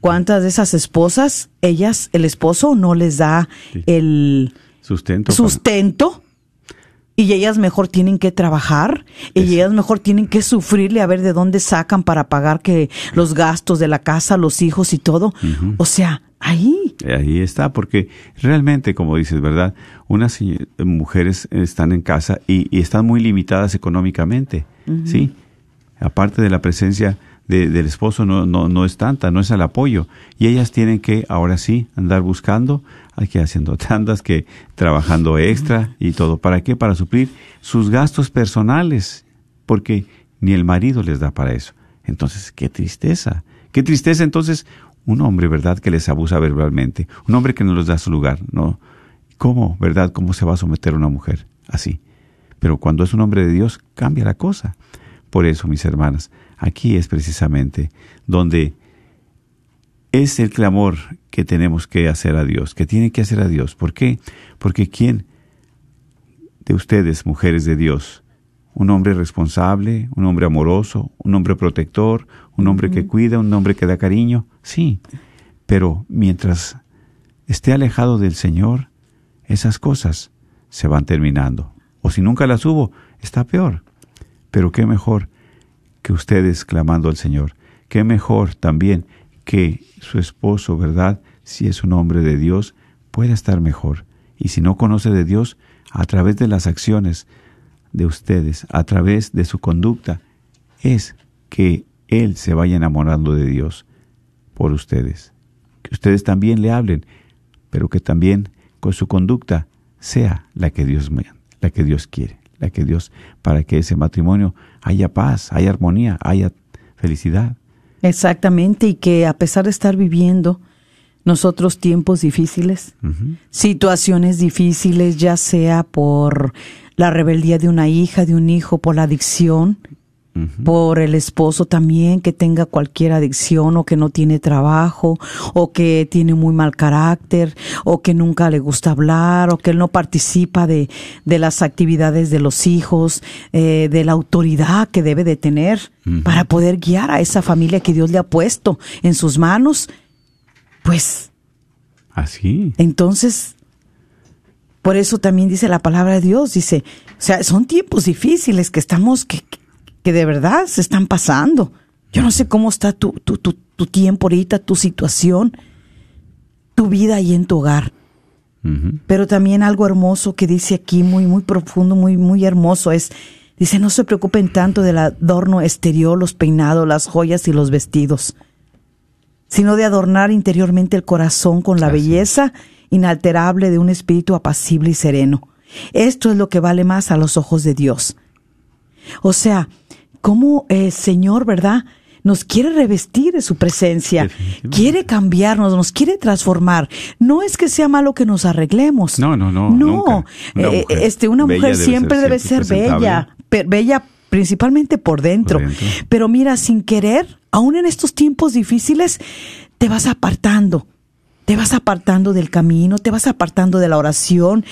¿Cuántas de esas esposas, ellas, el esposo no les da Sí. el Sustento. sustento? Y ellas mejor tienen que trabajar y Eso. ellas mejor tienen que sufrirle a ver de dónde sacan para pagar que los gastos de la casa, los hijos y todo. O sea, ahí Ahí está, porque realmente, como dices, ¿verdad? Unas se- mujeres están en casa y, y están muy limitadas económicamente, ¿sí? Aparte de la presencia de- del esposo no, no, no es tanta, no es el apoyo. Y ellas tienen que, ahora sí, andar buscando, hay que haciendo tandas, que trabajando extra y todo. ¿Para qué? Para suplir sus gastos personales, porque ni el marido les da para eso. Entonces, qué tristeza. Qué tristeza entonces un hombre, ¿verdad?, que les abusa verbalmente, un hombre que no les da su lugar, ¿no? ¿Cómo, verdad? ¿Cómo se va a someter una mujer así? Pero cuando es un hombre de Dios, cambia la cosa. Por eso, mis hermanas, aquí es precisamente donde es el clamor que tenemos que hacer a Dios, que tiene que hacer a Dios. ¿Por qué? Porque ¿quién de ustedes, mujeres de Dios, un hombre responsable, un hombre amoroso, un hombre protector, un hombre que cuida, un hombre que da cariño? Sí, pero mientras esté alejado del Señor, esas cosas se van terminando. O si nunca las hubo, está peor. Pero qué mejor que ustedes clamando al Señor. Qué mejor también que su esposo, ¿verdad? Si es un hombre de Dios, pueda estar mejor. Y si no conoce de Dios, a través de las acciones de ustedes, a través de su conducta, es que Él se vaya enamorando de Dios por ustedes. Que ustedes también le hablen, pero que también con su conducta sea la que Dios la que Dios quiere, la que Dios para que ese matrimonio haya paz, haya armonía, haya felicidad. Exactamente, y que a pesar de estar viviendo nosotros tiempos difíciles, situaciones difíciles, ya sea por la rebeldía de una hija, de un hijo, por la adicción, Por el esposo también que tenga cualquier adicción o que no tiene trabajo o que tiene muy mal carácter o que nunca le gusta hablar o que él no participa de, de las actividades de los hijos, eh, de la autoridad que debe de tener para poder guiar a esa familia que Dios le ha puesto en sus manos, pues. Así. entonces, por eso también dice la palabra de Dios, dice, o sea, son tiempos difíciles que estamos, que, que de verdad se están pasando. Yo no sé cómo está tu, tu, tu, tu tiempo ahorita, tu situación, tu vida ahí en tu hogar. Pero también algo hermoso que dice aquí, muy, muy profundo, muy, muy hermoso, es, dice, no se preocupen tanto del adorno exterior, los peinados, las joyas y los vestidos, sino de adornar interiormente el corazón con la Así belleza inalterable de un espíritu apacible y sereno. Esto es lo que vale más a los ojos de Dios. O sea, cómo el Señor, ¿verdad? Nos quiere revestir de su presencia, quiere cambiarnos, nos quiere transformar. No es que sea malo que nos arreglemos. No, no, no, No. Una Eh, mujer este, una mujer debe siempre debe ser bella, bella principalmente por dentro. Por dentro. Pero mira, sin querer, aún en estos tiempos difíciles, te vas apartando. Te vas apartando del camino, te vas apartando de la oración,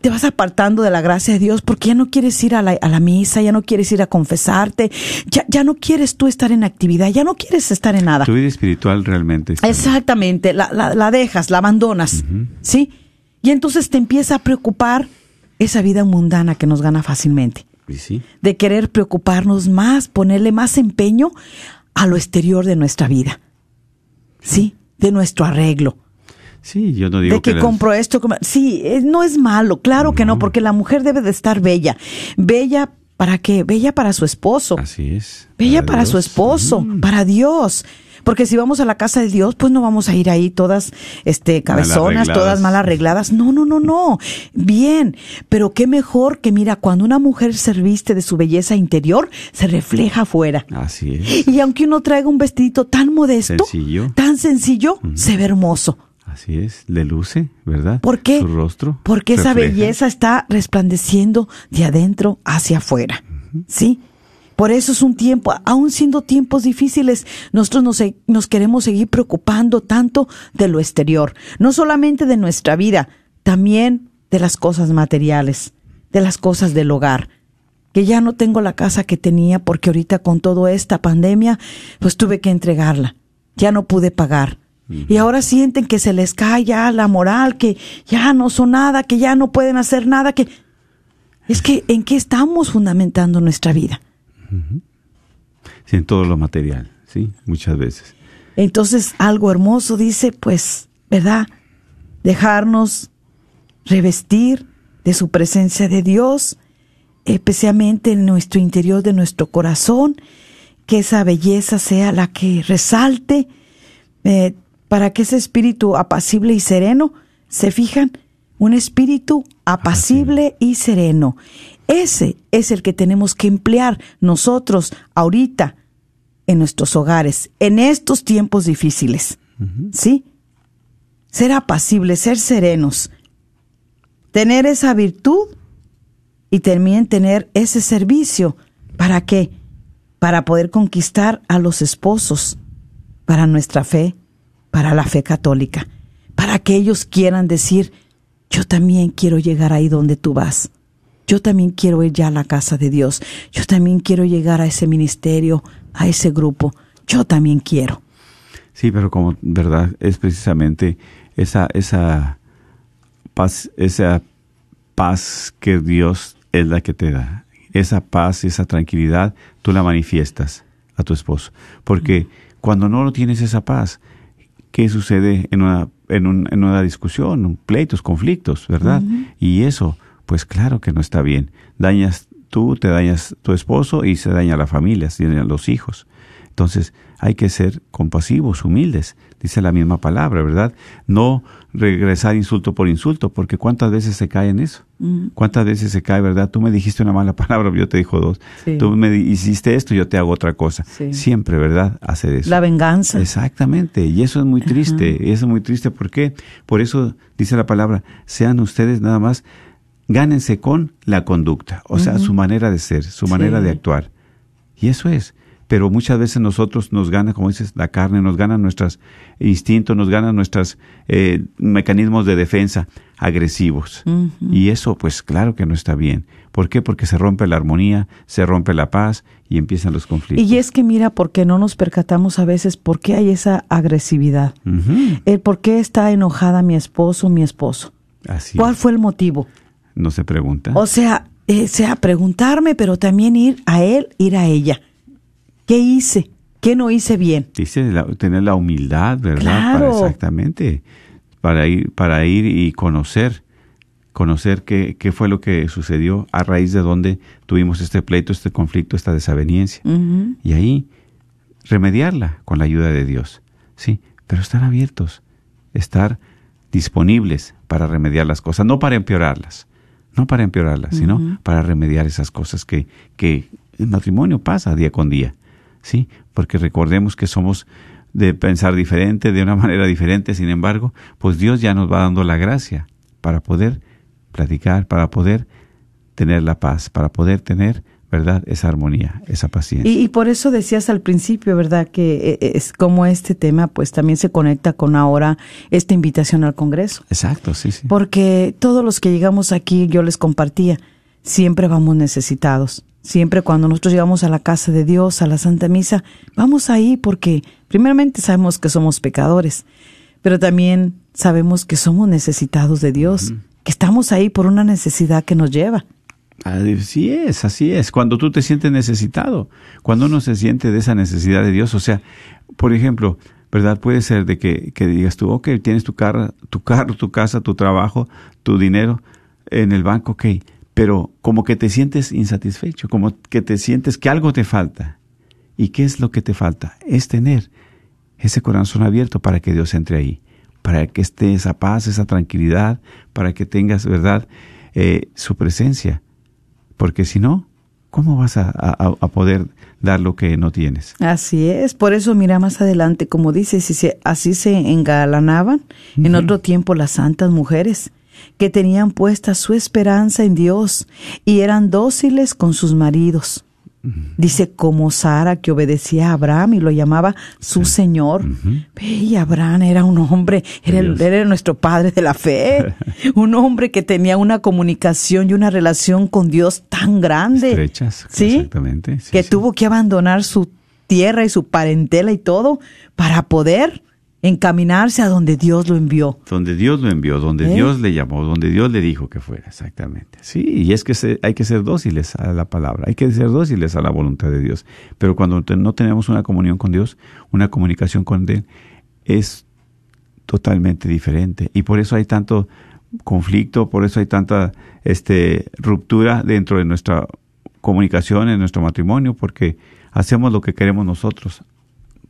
te vas apartando de la gracia de Dios porque ya no quieres ir a la, a la misa, ya no quieres ir a confesarte, ya, ya no quieres tú estar en actividad, ya no quieres estar en nada. Tu vida espiritual realmente está Exactamente, la, la, la dejas, la abandonas, ¿sí? Y entonces te empieza a preocupar esa vida mundana que nos gana fácilmente, Y sí, de querer preocuparnos más, ponerle más empeño a lo exterior de nuestra vida, ¿sí? De nuestro arreglo. Sí, yo no digo de que, compro esto. Sí, eh, no es malo, claro que no, porque la mujer debe de estar bella. Bella para qué? Bella para su esposo. Así es. Bella para, su esposo, Mm. para Dios. Porque si vamos a la casa de Dios, pues no vamos a ir ahí todas este cabezonas, todas mal arregladas. No, no, no, no. Bien, pero qué mejor que mira, cuando una mujer se viste de su belleza interior, se refleja afuera. Así es. Y aunque uno traiga un vestidito tan modesto, Sencillo. tan sencillo, se ve hermoso. Así es. Le luce, ¿verdad? ¿Por qué? Su rostro. Porque esa belleza está resplandeciendo de adentro hacia afuera. ¿Sí? Por eso es un tiempo, aún siendo tiempos difíciles, nosotros nos, nos queremos seguir preocupando tanto de lo exterior, no solamente de nuestra vida, también de las cosas materiales, de las cosas del hogar. Que ya no tengo la casa que tenía porque ahorita con toda esta pandemia, pues tuve que entregarla. Ya no pude pagar. Y ahora sienten que se les cae ya la moral, que ya no son nada, que ya no pueden hacer nada, que... Es que, ¿en qué estamos fundamentando nuestra vida? Sí, en todo lo material, sí, muchas veces. Entonces, algo hermoso dice, pues, ¿verdad? Dejarnos revestir de su presencia de Dios, especialmente en nuestro interior de nuestro corazón, que esa belleza sea la que resalte, eh, para que ese espíritu apacible y sereno, ¿se fijan? Un espíritu apacible y sereno. Ese es el que tenemos que emplear nosotros ahorita en nuestros hogares, en estos tiempos difíciles. ¿Sí? Ser apacibles, ser serenos, tener esa virtud y también tener ese servicio. ¿Para qué? Para poder conquistar a los esposos, para nuestra fe, para la fe católica, para que ellos quieran decir, yo también quiero llegar ahí donde tú vas. Yo también quiero ir ya a la casa de Dios. Yo también quiero llegar a ese ministerio, a ese grupo. Yo también quiero. Sí, pero como verdad es precisamente esa esa paz esa paz que Dios es la que te da. Esa paz, esa tranquilidad, tú la manifiestas a tu esposo, porque cuando no lo tienes esa paz, ¿qué sucede en una en, un- en una discusión, pleitos, conflictos, verdad? Y eso, pues claro que no está bien. Dañas tú, te dañas tu esposo y se daña la familia, se dañan los hijos. Entonces hay que ser compasivos, humildes, dice la misma palabra, ¿verdad? No regresar insulto por insulto, porque cuántas veces se cae en eso. ¿Cuántas veces se cae, verdad? Tú me dijiste una mala <laughs> palabra, yo te dijo dos. Sí. Tú me hiciste esto, yo te hago otra cosa. Sí. Siempre, ¿verdad? Hacer eso. La venganza. Exactamente, y eso es muy triste, eso es muy triste, ¿por qué? Por eso dice la palabra, sean ustedes nada más, gánense con la conducta, o sea, su manera de ser, su manera Sí. de actuar. Y eso es, pero muchas veces nosotros nos gana, como dices, la carne, nos ganan nuestros instintos, nos ganan nuestros eh, mecanismos de defensa agresivos. Y eso, pues claro que no está bien. ¿Por qué? Porque se rompe la armonía, se rompe la paz y empiezan los conflictos. Y es que mira, porque no nos percatamos a veces por qué hay esa agresividad. El por qué está enojada mi esposo, mi esposo. Así ¿Cuál es. fue el motivo? no se pregunta. O sea, eh, sea preguntarme, pero también ir a él, ir a ella. ¿Qué hice? ¿Qué no hice bien? Dice la- tener la humildad, ¿verdad? Claro. Para exactamente. Para ir, para ir y conocer, conocer qué, qué fue lo que sucedió a raíz de donde tuvimos este pleito, este conflicto, esta desaveniencia. Y ahí remediarla con la ayuda de Dios. Sí, pero estar abiertos, estar disponibles para remediar las cosas, no para empeorarlas, no para empeorarlas, sino para remediar esas cosas que, que el matrimonio pasa día con día. Sí, porque recordemos que somos de pensar diferente, de una <laughs> manera diferente, sin embargo, pues Dios ya nos va dando la gracia para poder platicar, para poder tener la paz, para poder tener ¿verdad? Esa armonía, esa paciencia. Y, y por eso decías al principio, ¿verdad? Que eh, es como este tema pues también se conecta con ahora esta invitación al Congreso. Exacto, sí, sí. Porque todos los que llegamos aquí, yo les compartía, siempre vamos necesitados. Siempre cuando nosotros llegamos a la casa de Dios, a la Santa Misa, vamos ahí porque primeramente sabemos que somos pecadores, pero también sabemos que somos necesitados de Dios, que estamos ahí por una necesidad que nos lleva. Así es, así es. Cuando tú te sientes necesitado, cuando uno se siente de esa necesidad de Dios, o sea, por ejemplo, ¿verdad? Puede ser de que, que digas tú, ok, tienes tu carro, tu carro, tu casa, tu trabajo, tu dinero en el banco, ok, pero como que te sientes insatisfecho, como que te sientes que algo te falta. ¿Y qué es lo que te falta? Es tener ese corazón abierto para que Dios entre ahí, para que esté esa paz, esa tranquilidad, para que tengas, ¿verdad?, eh, su presencia. Porque si no, ¿cómo vas a, a- a poder dar lo que no tienes? Así es, por eso mira más adelante, como dice, si se- así se engalanaban en otro tiempo las santas mujeres, que tenían puesta su esperanza en Dios y eran dóciles con sus maridos. Dice como Sara que obedecía a Abraham y lo llamaba su Señor. Ve, Y Abraham era un hombre, era, el- Dios. era nuestro padre de la fe, <laughs> un hombre que tenía una comunicación y una relación con Dios tan grande. Estrechas, ¿Sí? exactamente, sí, que sí. tuvo que abandonar su tierra y su parentela y todo para poder encaminarse a donde Dios lo envió. Donde Dios lo envió, donde ¿Eh? Dios le llamó, donde Dios le dijo que fuera, exactamente. Sí, y es que se- hay que ser dóciles a la palabra, hay que ser dóciles a la voluntad de Dios. Pero cuando no tenemos una comunión con Dios, una comunicación con Él, es totalmente diferente. Y por eso hay tanto conflicto, por eso hay tanta este, ruptura dentro de nuestra comunicación, en nuestro matrimonio, porque hacemos lo que queremos nosotros,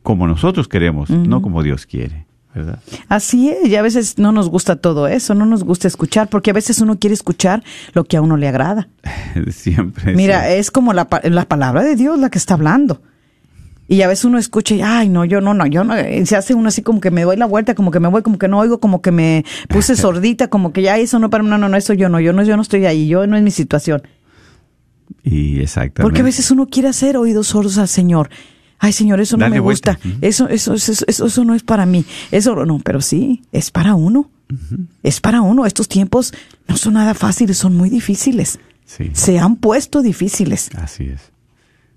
como nosotros queremos, no como Dios quiere, ¿verdad? Así es, y a veces no nos gusta todo eso, no nos gusta escuchar, porque a veces uno quiere escuchar lo que a uno le agrada. <laughs> Siempre. Mira, sí. es como la, la palabra de Dios la que está hablando. Y a veces uno escucha y, ay, no, yo no, no, yo no. Y se hace uno así como que me doy la vuelta, como que me voy, como que no oigo, como que me puse <laughs> sordita, como que ya eso no, para no, no, no, eso yo no, yo no, yo no estoy ahí, yo no es mi situación. Y exactamente. Porque a veces uno quiere hacer oídos sordos al Señor. Ay, Señor, eso no me vuelta. gusta. Ujú. Eso, eso, eso, eso, eso no es para mí. Eso no, pero sí, es para uno. Es para uno. Estos tiempos no son nada fáciles, son muy difíciles. Sí, Se han puesto difíciles. así es.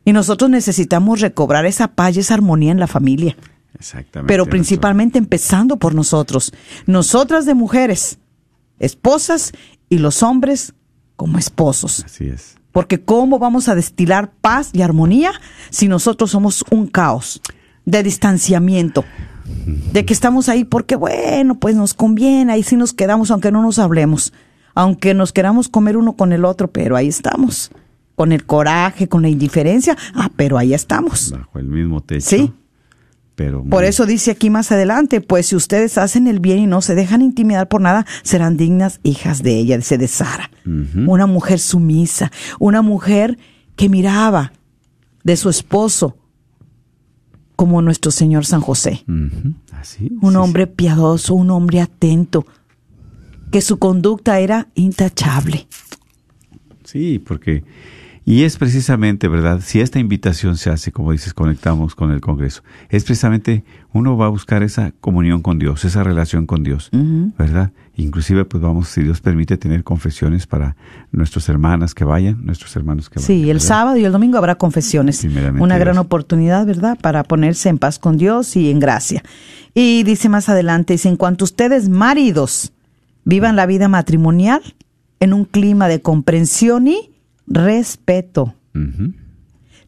Y nosotros necesitamos recobrar esa paz y esa armonía en la familia. Exactamente. Pero doctor. principalmente empezando por nosotros. Nosotras de mujeres, esposas, y los hombres como esposos. Así es. Porque ¿cómo vamos a destilar paz y armonía si nosotros somos un caos de distanciamiento? De que estamos ahí porque, bueno, pues nos conviene, ahí sí nos quedamos aunque no nos hablemos, aunque nos queramos comer uno con el otro, pero ahí estamos, con el coraje, con la indiferencia, ah, pero ahí estamos. Bajo el mismo techo. Sí. Pero Por eso dice aquí más adelante, pues si ustedes hacen el bien y no se dejan intimidar por nada, serán dignas hijas de ella, dice de Sara. Una mujer sumisa, una mujer que miraba de su esposo como nuestro Señor San José. Así. Un sí, hombre piadoso, un hombre atento, que su conducta era intachable. Sí, porque y es precisamente, ¿verdad? Si esta invitación se hace, como dices, conectamos con el Congreso, es precisamente uno va a buscar esa comunión con Dios, esa relación con Dios, ¿verdad? Inclusive, pues vamos, si Dios permite, tener confesiones para nuestras hermanas que vayan, nuestros hermanos que vayan. Sí, el sábado y el domingo habrá confesiones. Una gran Dios. oportunidad, ¿verdad? Para ponerse en paz con Dios y en gracia. Y dice más adelante, dice, en cuanto ustedes, maridos, vivan la vida matrimonial en un clima de comprensión y respeto,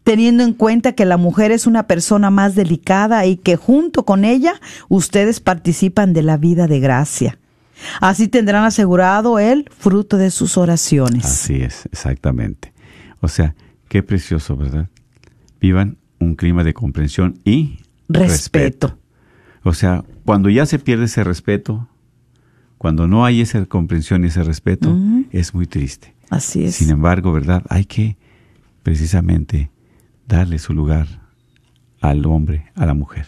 teniendo en cuenta que la mujer es una persona más delicada y que junto con ella ustedes participan de la vida de gracia. Así tendrán asegurado el fruto de sus oraciones. Así es, exactamente. O sea, qué precioso, ¿verdad? Vivan un clima de comprensión y Respeto. O sea, cuando ya se pierde ese respeto, cuando no hay esa comprensión y ese respeto, es muy triste. Así es. Sin embargo, ¿verdad? Hay que precisamente darle su lugar al hombre, a la mujer.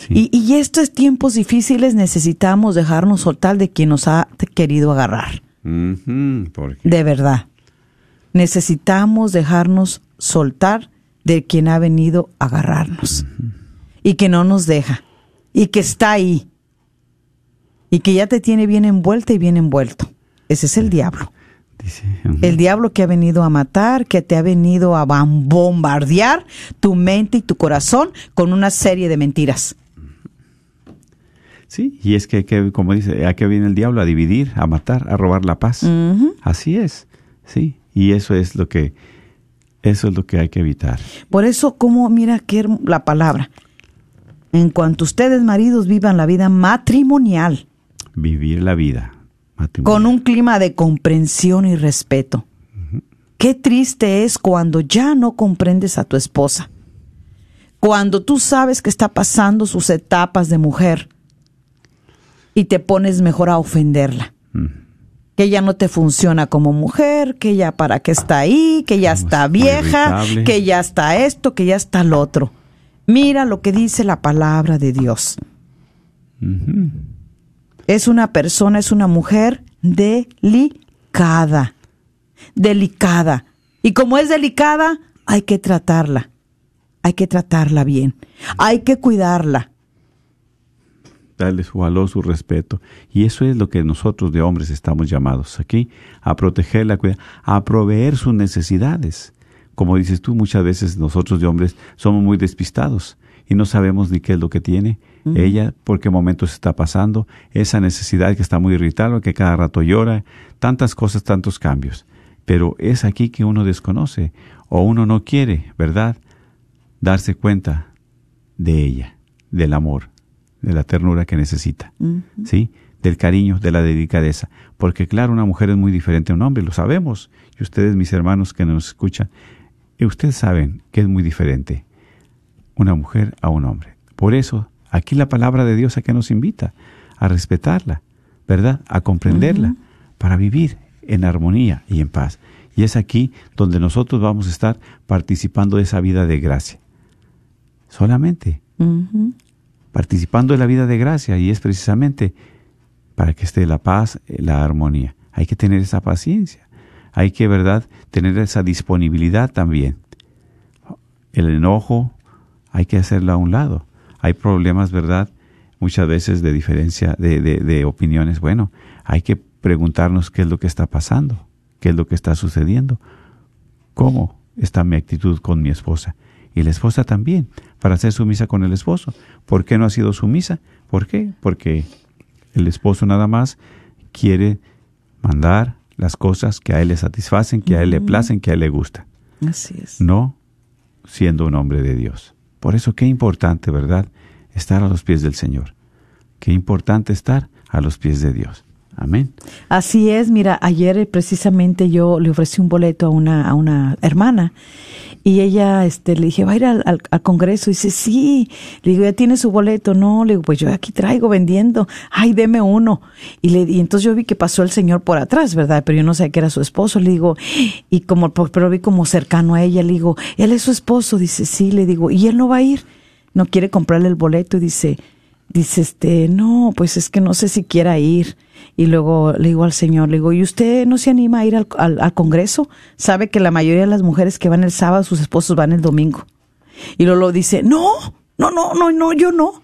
Sí. Y, y estos tiempos difíciles necesitamos dejarnos soltar de quien nos ha querido agarrar. Porque De verdad. Necesitamos dejarnos soltar de quien ha venido a agarrarnos y que no nos deja y que está ahí y que ya te tiene bien envuelta y bien envuelto. Ese es el diablo. Dice. El diablo que ha venido a matar, que te ha venido a bombardear tu mente y tu corazón con una serie de mentiras. Sí, y es que, que, como dice, ¿a qué viene el diablo? A dividir, a matar, a robar la paz. Así es, sí. Y eso es lo que, eso es lo que hay que evitar. Por eso, como mira que la palabra. En cuanto ustedes maridos vivan la vida matrimonial Vivir la vida. Con un clima de comprensión y respeto. Qué triste es cuando ya no comprendes a tu esposa. Cuando tú sabes que está pasando sus etapas de mujer y te pones mejor a ofenderla. Que ella no te funciona como mujer, que ella para qué está ahí, que ya está vieja, irritable. que ya está esto, que ya está lo otro. Mira lo que dice la palabra de Dios. Es una persona, es una mujer delicada. Delicada. Y como es delicada, hay que tratarla. Hay que tratarla bien. Hay que cuidarla. darle su valor, su respeto. Y eso es lo que nosotros de hombres estamos llamados aquí, a protegerla, a cuidar, a proveer sus necesidades. Como dices tú, muchas veces nosotros de hombres somos muy despistados y no sabemos ni qué es lo que tiene ella, por qué momentos está pasando, esa necesidad que está muy irritable, que cada rato llora, tantas cosas, tantos cambios. Pero es aquí que uno desconoce o uno no quiere, ¿verdad? Darse cuenta de ella, del amor, de la ternura que necesita, ¿sí? Del cariño, de la delicadeza. Porque claro, una mujer es muy diferente a un hombre, lo sabemos. Y ustedes, mis hermanos que nos escuchan, y ustedes saben que es muy diferente una mujer a un hombre. Por eso, aquí la palabra de Dios a que nos invita a respetarla, ¿verdad? A comprenderla, para vivir en armonía y en paz. Y es aquí donde nosotros vamos a estar participando de esa vida de gracia. Solamente participando de la vida de gracia y es precisamente para que esté la paz, eh, la armonía. Hay que tener esa paciencia, hay que, ¿verdad?, tener esa disponibilidad también. El enojo hay que hacerlo a un lado. Hay problemas, ¿verdad?, muchas veces de diferencia de, de, de opiniones. Bueno, hay que preguntarnos qué es lo que está pasando, qué es lo que está sucediendo, cómo está mi actitud con mi esposa. Y la esposa también, para ser sumisa con el esposo. ¿Por qué no ha sido sumisa? ¿Por qué? Porque el esposo nada más quiere mandar las cosas que a él le satisfacen, que a él le placen, que a él le gusta. Así es. No siendo un hombre de Dios. Por eso qué importante, ¿verdad? Estar a los pies del Señor. Qué importante estar a los pies de Dios. Amén. Así es, mira, ayer eh, precisamente yo le ofrecí un boleto a una, a una hermana y ella este, le dije, ¿va a ir al, al- Congreso? Y dice, sí. Le digo, ¿ya tiene su boleto? No, le digo, pues yo aquí traigo vendiendo. Ay, deme uno. Y, le, y entonces yo vi que pasó el señor por atrás, ¿verdad? Pero yo no sabía que era su esposo. Le digo, y como, pero vi como cercano a ella, le digo, él es su esposo. Dice, sí, le digo, ¿y él no va a ir? No quiere comprarle el boleto y dice, dice este, no, pues es que no sé si quiera ir. Y luego le digo al señor, le digo, ¿y usted no se anima a ir al, al- Congreso? Sabe que la mayoría de las mujeres que van el sábado, sus esposos van el domingo. Y luego lo dice, no, no, no, no, no, yo no.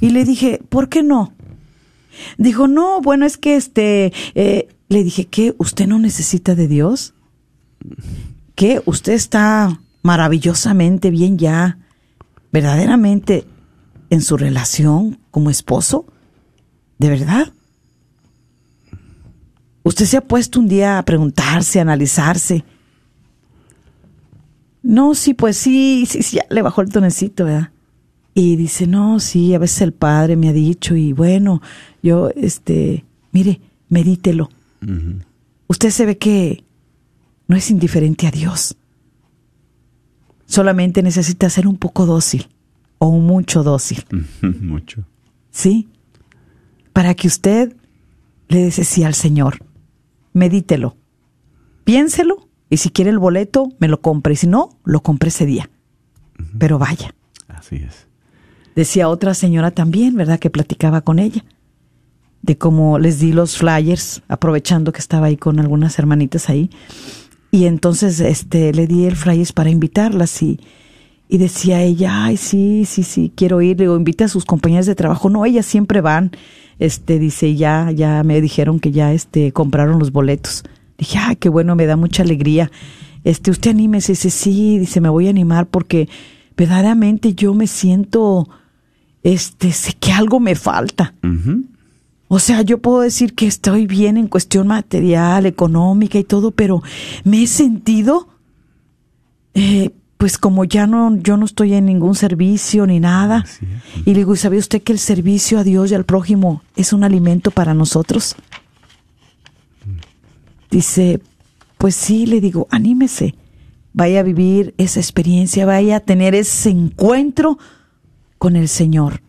Y le dije, ¿por qué no? Dijo, no, bueno, es que este, eh, le dije, ¿qué? ¿Usted no necesita de Dios? ¿Qué? ¿Usted está maravillosamente bien ya, verdaderamente en su relación como esposo? ¿De verdad? ¿Usted se ha puesto un día a preguntarse, a analizarse? No, sí, pues sí, sí, sí, ya le bajó el tonecito, ¿verdad? Y dice, no, sí, a veces el padre me ha dicho, y bueno, yo, este, mire, medítelo. Usted se ve que no es indiferente a Dios. Solamente necesita ser un poco dócil o un mucho dócil, <laughs> Mucho. ¿sí? Para que usted le dice sí al Señor. Medítelo. Piénselo y si quiere el boleto, me lo compre. Y si no, lo compre ese día. Pero vaya. Así es. Decía otra señora también, ¿verdad? Que platicaba con ella. De cómo les di los flyers, aprovechando que estaba ahí con algunas hermanitas ahí. y entonces este le di el flyers para invitarlas y, y decía ella, ay, sí, sí, sí, quiero ir. Le digo, invita a sus compañeras de trabajo. No, ellas siempre van. Este, dice, ya, ya me dijeron que ya, este, compraron los boletos. Dije, ay, qué bueno, me da mucha alegría. Este, usted anímese. Dice, sí, dice, me voy a animar porque verdaderamente yo me siento, este, sé que algo me falta. O sea, yo puedo decir que estoy bien en cuestión material, económica y todo, pero me he sentido, eh, pues como ya no, yo no estoy en ningún servicio ni nada. Y le digo, ¿y sabe usted que el servicio a Dios y al prójimo es un alimento para nosotros? Dice, pues sí, le digo, anímese, vaya a vivir esa experiencia, vaya a tener ese encuentro con el Señor.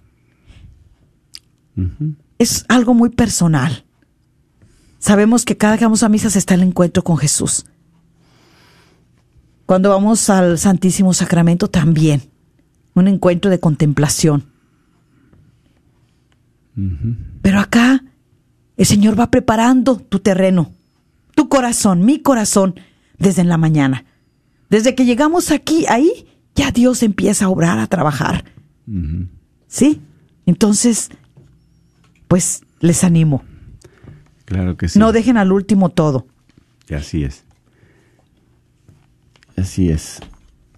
Es algo muy personal. Sabemos que cada que vamos a misas está el encuentro con Jesús. Cuando vamos al Santísimo Sacramento también, un encuentro de contemplación. Pero acá el Señor va preparando tu terreno, tu corazón, mi corazón, desde en la mañana. Desde que llegamos aquí, ahí, ya Dios empieza a obrar, a trabajar. ¿Sí? Entonces, pues les animo. Claro que sí. No dejen al último todo. Y Así es. Así es.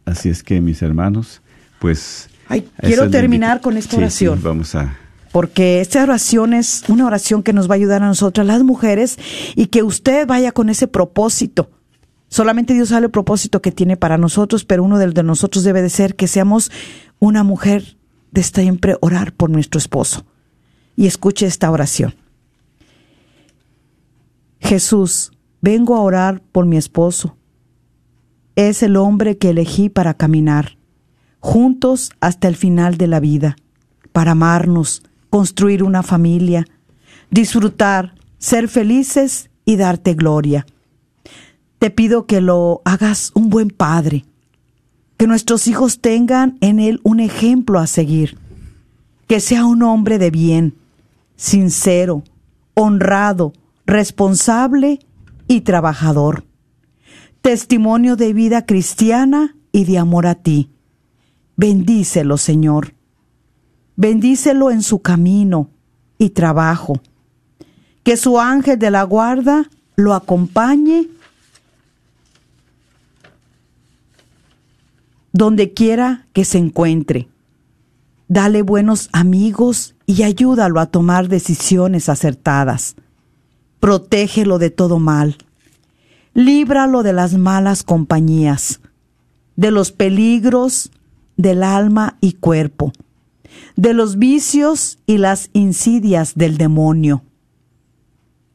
Así es que, mis hermanos, pues... Ay, quiero terminar con esta oración. sí, vamos a... porque esta oración es una oración que nos va a ayudar a nosotras las mujeres y que usted vaya con ese propósito. Solamente Dios sabe el propósito que tiene para nosotros, pero uno de, de nosotros debe de ser que seamos una mujer de siempre orar por nuestro esposo. Y escuche esta oración. Jesús, vengo a orar por mi esposo. Es el hombre que elegí para caminar juntos hasta el final de la vida, para amarnos, construir una familia, disfrutar, ser felices y darte gloria. Te pido que lo hagas un buen padre, que nuestros hijos tengan en él un ejemplo a seguir, que sea un hombre de bien, sincero, honrado, responsable y trabajador. Testimonio de vida cristiana y de amor a ti. Bendícelo, Señor. Bendícelo en su camino y trabajo. Que su ángel de la guarda lo acompañe donde quiera que se encuentre. Dale buenos amigos y ayúdalo a tomar decisiones acertadas. Protégelo de todo mal. Líbralo de las malas compañías, de los peligros del alma y cuerpo, de los vicios y las insidias del demonio.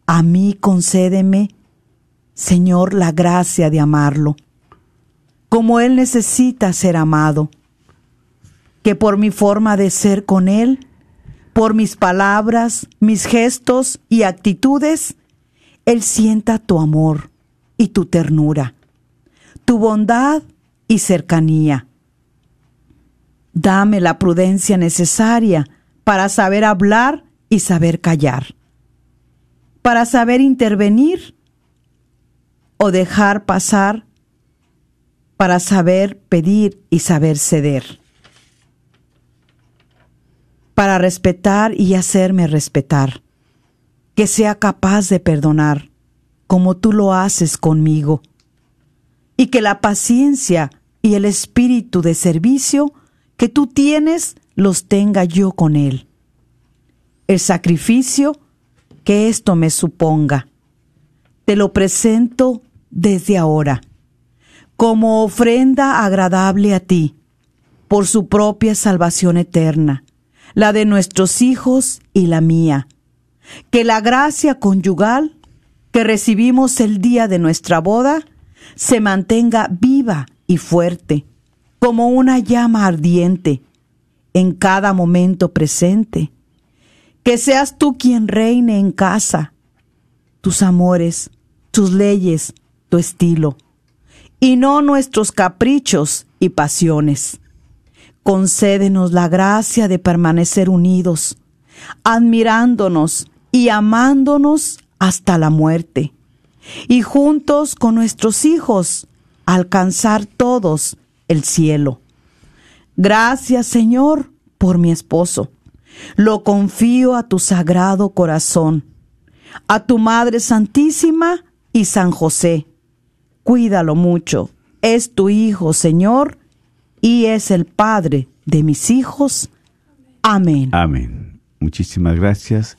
A mí concédeme, Señor, la gracia de amarlo, como Él necesita ser amado, que por mi forma de ser con Él, por mis palabras, mis gestos y actitudes, Él sienta tu amor y tu ternura, tu bondad y cercanía. Dame la prudencia necesaria para saber hablar y saber callar, para saber intervenir o dejar pasar, para saber pedir y saber ceder, para respetar y hacerme respetar, que sea capaz de perdonar como tú lo haces conmigo, y que la paciencia y el espíritu de servicio que tú tienes los tenga yo con él. El sacrificio que esto me suponga, te lo presento desde ahora, como ofrenda agradable a ti, por su propia salvación eterna, la de nuestros hijos y la mía. Que la gracia conyugal que recibimos el día de nuestra boda se mantenga viva y fuerte, como una llama ardiente, en cada momento presente. Que seas tú quien reine en casa, tus amores, tus leyes, tu estilo, y no nuestros caprichos y pasiones. Concédenos la gracia de permanecer unidos, admirándonos y amándonos hasta la muerte, y juntos con nuestros hijos alcanzar todos el cielo. Gracias Señor por mi esposo. Lo confío a tu sagrado corazón, a tu Madre Santísima y San José. Cuídalo mucho. Es tu Hijo, Señor, y es el Padre de mis hijos. Amén. Amén. Muchísimas gracias.